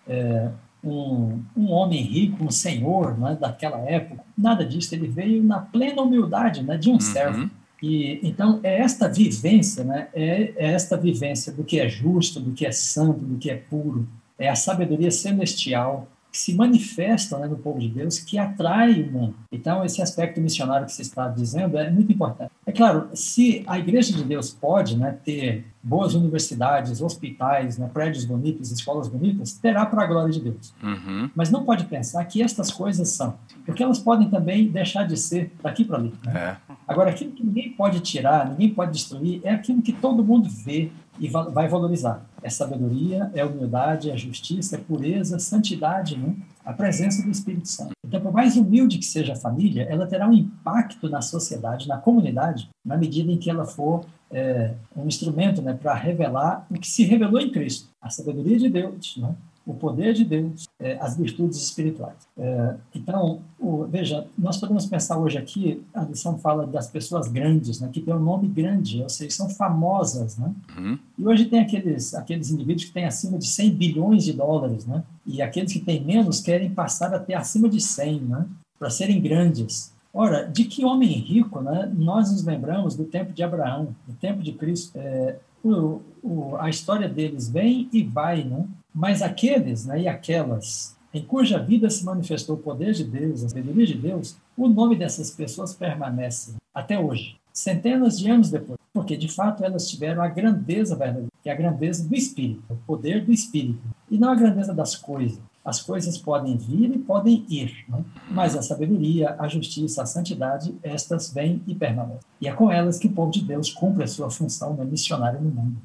É, um, um homem rico, um senhor né, daquela época. Nada disso. Ele veio na plena humildade né, de um uhum. servo. E, então, é esta vivência, né, é, é esta vivência do que é justo, do que é santo, do que é puro, é a sabedoria celestial que se manifesta né, no povo de Deus, que atrai o mundo. Então, esse aspecto missionário que você está dizendo é muito importante. É claro, se a Igreja de Deus pode né, ter boas universidades, hospitais, né, prédios bonitos, escolas bonitas, terá para a glória de Deus. Uhum. Mas não pode pensar que estas coisas são, porque elas podem também deixar de ser daqui para ali. Né? É. Agora, aquilo que ninguém pode tirar, ninguém pode destruir, é aquilo que todo mundo vê e vai valorizar. É sabedoria, é humildade, é justiça, é pureza, santidade, né? a presença do Espírito Santo. Então, por mais humilde que seja a família, ela terá um impacto na sociedade, na comunidade, na medida em que ela for é, um instrumento né, para revelar o que se revelou em Cristo, a sabedoria de Deus, né? o poder de Deus, é, as virtudes espirituais. É, então, o, veja, nós podemos pensar hoje aqui, a lição fala das pessoas grandes, né, que têm um nome grande, ou seja, são famosas, né? Uhum. E hoje tem aqueles, aqueles indivíduos que têm acima de 100 bilhões de dólares, né? E aqueles que têm menos querem passar a ter acima de 100, né? Para serem grandes. Ora, de que homem rico, né? Nós nos lembramos do tempo de Abraão, do tempo de Cristo. É, o, o, a história deles vem e vai, né? Mas aqueles né, e aquelas em cuja vida se manifestou o poder de Deus, a sabedoria de Deus, o nome dessas pessoas permanece até hoje, centenas de anos depois, porque de fato elas tiveram a grandeza verdadeira, que é a grandeza do Espírito, o poder do Espírito, e não a grandeza das coisas. As coisas podem vir e podem ir, né? mas a sabedoria, a justiça, a santidade, estas vêm e permanecem. E é com elas que o povo de Deus cumpre a sua função né, missionária no mundo.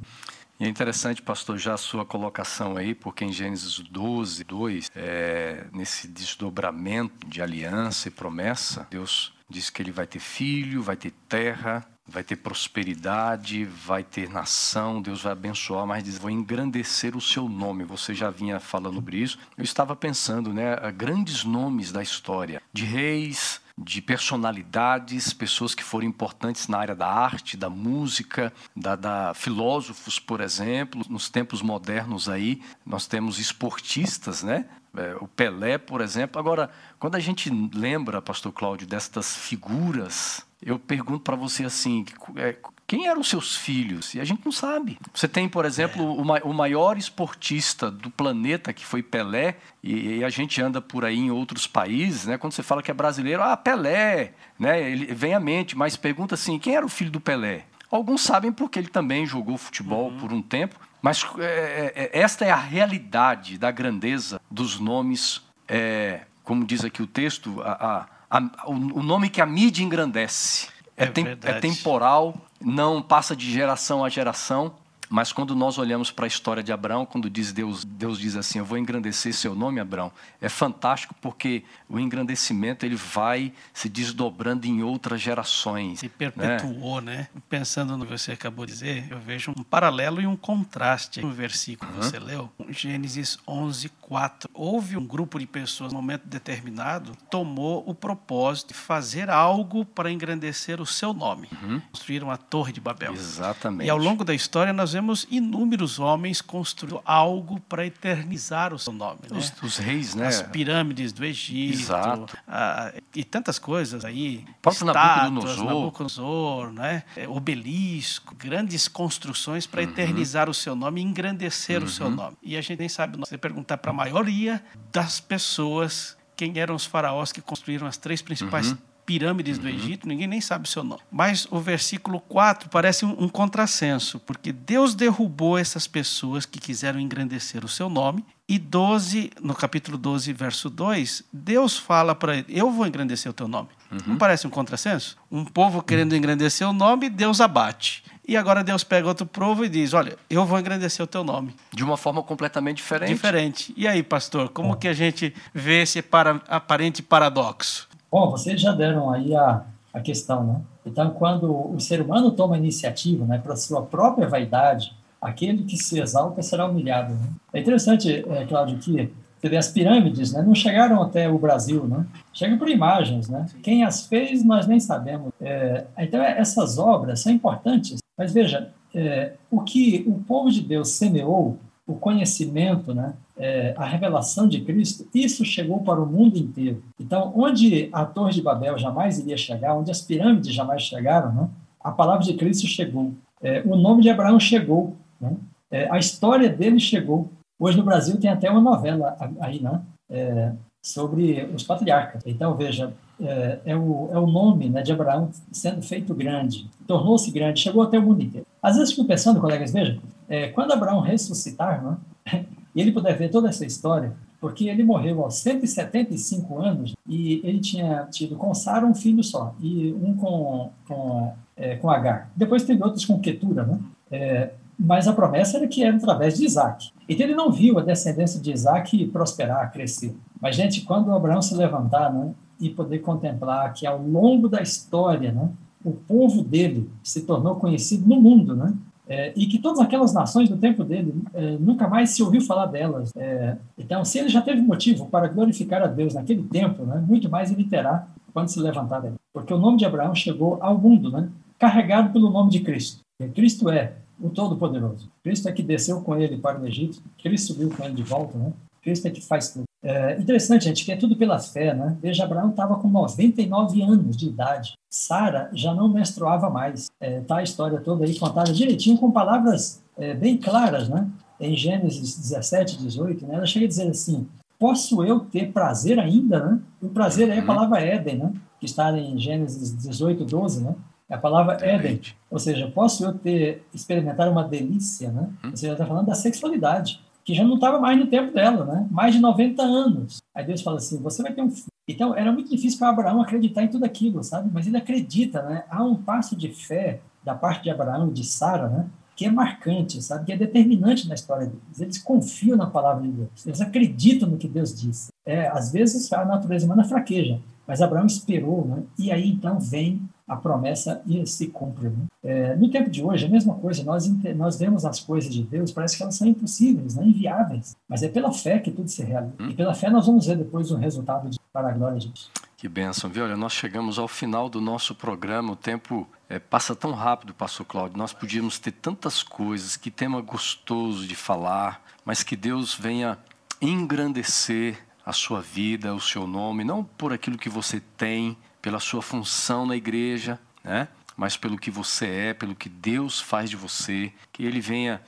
E é interessante, pastor, já a sua colocação aí, porque em Gênesis 12, 2, é, nesse desdobramento de aliança e promessa, Deus diz que ele vai ter filho, vai ter terra, vai ter prosperidade, vai ter nação, Deus vai abençoar, mas diz, vou engrandecer o seu nome. Você já vinha falando sobre isso. Eu estava pensando, né, grandes nomes da história, de reis, de personalidades, pessoas que foram importantes na área da arte, da música, da, da, filósofos, por exemplo. Nos tempos modernos aí, nós temos esportistas, né? É, o Pelé, por exemplo. Agora, quando a gente lembra, Pastor Cláudio, destas figuras, eu pergunto para você assim, é, quem eram seus filhos? E a gente não sabe. Você tem, por exemplo, é. o, maior esportista do planeta, que foi Pelé, e, e, a gente anda por aí em outros países, né? Quando você fala que é brasileiro, ah, Pelé, né? Ele vem à mente, mas pergunta assim, quem era o filho do Pelé? Alguns sabem porque ele também jogou futebol uhum. por um tempo, mas é, é, é, esta é a realidade da grandeza dos nomes, é, como diz aqui o texto, a, a, a, o nome que a mídia engrandece. É, tem, é temporal, não passa de geração a geração, mas quando nós olhamos para a história de Abraão, quando diz Deus, Deus diz assim, eu vou engrandecer seu nome, Abraão, é fantástico porque o engrandecimento ele vai se desdobrando em outras gerações. E perpetuou, né? né? Pensando no que você acabou de dizer, eu vejo um paralelo e um contraste no versículo uhum. que você leu, Gênesis 11, 4. Houve um grupo de pessoas, num momento determinado, tomou o propósito de fazer algo para engrandecer o seu nome. Uhum. Construíram a Torre de Babel. Exatamente. E ao longo da história nós vemos inúmeros homens construindo algo para eternizar o seu nome. Né? Os, os, reis, né? As pirâmides do Egito. Exato. A, e tantas coisas aí. O próprio estátuas, Nabucodonosor. Né? Obelisco, grandes construções para uhum. eternizar o seu nome engrandecer uhum. o seu uhum. nome. E a gente nem sabe, você perguntar para a maioria das pessoas quem eram os faraós que construíram as três principais uhum pirâmides do uhum. Egito, ninguém nem sabe o seu nome. Mas o versículo 4 parece um, um contrassenso, porque Deus derrubou essas pessoas que quiseram engrandecer o seu nome e 12, no capítulo 12, verso 2, Deus fala para ele: Eu vou engrandecer o teu nome. Uhum. Não parece um contrassenso? Um povo querendo engrandecer o nome, Deus abate. E agora Deus pega outro povo e diz: Olha, eu vou engrandecer o teu nome. De uma forma completamente diferente. Diferente. E aí, pastor, como que a gente vê esse para, aparente paradoxo? Bom, vocês já deram aí a, a questão, né? Então, quando o ser humano toma iniciativa né, para sua própria vaidade, aquele que se exalta será humilhado. Né? É interessante, é, Cláudio, que você vê, as pirâmides né, não chegaram até o Brasil, né? chegam por imagens. Né? Quem as fez, nós nem sabemos. É, então, essas obras são importantes, mas veja, é, o que o povo de Deus semeou, o conhecimento, né, é, a revelação de Cristo, isso chegou para o mundo inteiro. Então, onde a Torre de Babel jamais iria chegar, onde as pirâmides jamais chegaram, né, a palavra de Cristo chegou. É, o nome de Abraão chegou. Né, é, a história dele chegou. Hoje no Brasil tem até uma novela aí, né? É, sobre os patriarcas. Então, veja, é, é, o, é o nome né, de Abraão sendo feito grande, tornou-se grande, chegou até o mundo inteiro. Às vezes fico pensando, colegas, veja, é, quando Abraão ressuscitar, né, e ele puder ver toda essa história, porque ele morreu aos 175 anos e ele tinha tido com Sara um filho só, e um com, com, é, com Agar. Depois teve outros com Ketura, né? É, mas a promessa era que era através de Isaac. Então ele não viu a descendência de Isaac prosperar, crescer. Mas, gente, quando Abraão se levantar né, e poder contemplar que ao longo da história, né, o povo dele se tornou conhecido no mundo, né? É, e que todas aquelas nações do tempo dele é, nunca mais se ouviu falar delas. É, então, se ele já teve motivo para glorificar a Deus naquele tempo, né, muito mais ele terá quando se levantar dele. Porque o nome de Abraão chegou ao mundo, né, carregado pelo nome de Cristo. E Cristo é o Todo-Poderoso. Cristo é que desceu com ele para o Egito, Cristo subiu com ele de volta, né? Cristo é que faz tudo. É interessante, gente, que é tudo pela fé, né? Veja, Abraão estava com 99 anos de idade. Sara já não menstruava mais. É, tá a história toda aí contada direitinho com palavras é, bem claras, né? Em Gênesis 17, 18, né? Ela chega a dizer assim: Posso eu ter prazer ainda, né? O prazer é a uhum. palavra Éden, né? Que está em Gênesis 18, 12, né? É a palavra Éden. Ou seja, posso eu ter experimentar uma delícia, né? Ou seja, está falando da sexualidade que já não estava mais no tempo dela, né? Mais de 90 anos. Aí Deus fala assim: você vai ter um filho. Então era muito difícil para Abraão acreditar em tudo aquilo, sabe? Mas ele acredita, né? Há um passo de fé da parte de Abraão e de Sara, né? Que é marcante, sabe? Que é determinante na história deles. Eles confiam na palavra de Deus. Eles acreditam no que Deus disse. É, às vezes a natureza humana fraqueja, mas Abraão esperou, né? E aí então vem a promessa e se cumpre. Né? É, no tempo de hoje, a mesma coisa, nós, nós vemos as coisas de Deus, parece que elas são impossíveis, né? inviáveis, mas é pela fé que tudo se realiza. Hum. E pela fé nós vamos ver depois o resultado de, para a glória de Deus. Que bênção, viu? Olha, nós chegamos ao final do nosso programa, o tempo é, passa tão rápido, pastor Cláudio, nós podíamos ter tantas coisas, que tema gostoso de falar, mas que Deus venha engrandecer a sua vida, o seu nome, não por aquilo que você tem, pela sua função na igreja, né? Mas pelo que você é, pelo que Deus faz de você, que Ele venha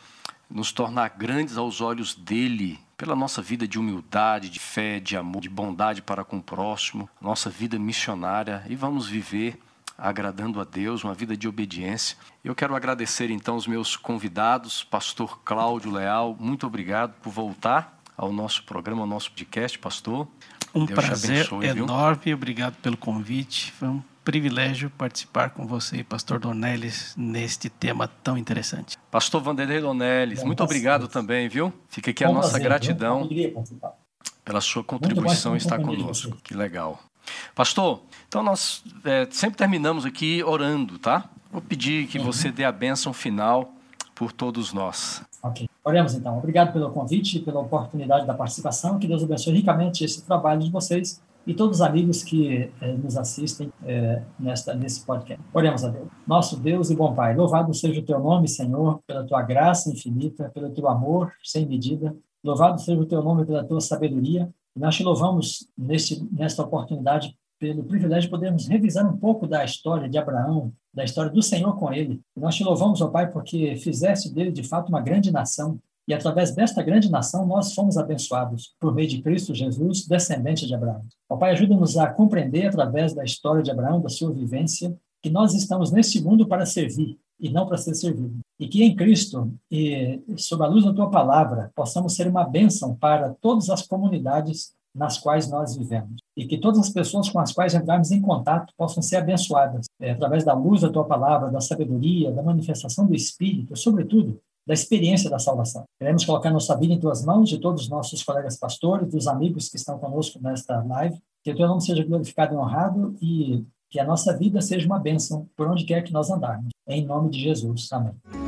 nos tornar grandes aos olhos dele, pela nossa vida de humildade, de fé, de amor, de bondade para com o próximo, nossa vida missionária e vamos viver agradando a Deus, uma vida de obediência. Eu quero agradecer então os meus convidados, pastor Cláudio Leal, muito obrigado por voltar ao nosso programa, ao nosso podcast, pastor. Um Deus prazer abençoe, enorme, viu? obrigado pelo convite. Foi um privilégio participar com você, Pastor Dornelles, neste tema tão interessante. Pastor Vanderlei Dornelles, muito obrigado também, viu? Fica aqui a nossa gratidão pela sua contribuição estar conosco. Que legal. Pastor, então nós é, sempre terminamos aqui orando, tá? Vou pedir que uhum. você dê a bênção final por todos nós. Ok. Oremos então. Obrigado pelo convite e pela oportunidade da participação. Que Deus abençoe ricamente esse trabalho de vocês e todos os amigos que eh, nos assistem eh, nesta, nesse podcast. Oremos a Deus. Nosso Deus e bom Pai, louvado seja o teu nome, Senhor, pela tua graça infinita, pelo teu amor sem medida. Louvado seja o teu nome pela tua sabedoria. E nós te louvamos neste, nesta oportunidade pelo privilégio de podermos revisar um pouco da história de Abraão, da história do Senhor com ele. E nós te louvamos, ó Pai, porque fizeste dele de fato uma grande nação. E através desta grande nação nós fomos abençoados por meio de Cristo Jesus, descendente de Abraão. Ó Pai, ajuda-nos a compreender através da história de Abraão, da sua vivência, que nós estamos neste mundo para servir e não para ser servido. E que em Cristo, e sob a luz da tua palavra, possamos ser uma bênção para todas as comunidades nas quais nós vivemos. E que todas as pessoas com as quais entrarmos em contato possam ser abençoadas é, através da luz da tua palavra, da sabedoria, da manifestação do Espírito, sobretudo da experiência da salvação. Queremos colocar nossa vida em tuas mãos, de todos os nossos colegas pastores, dos amigos que estão conosco nesta live. Que o teu nome seja glorificado e honrado e que a nossa vida seja uma bênção por onde quer que nós andarmos. Em nome de Jesus. Amém.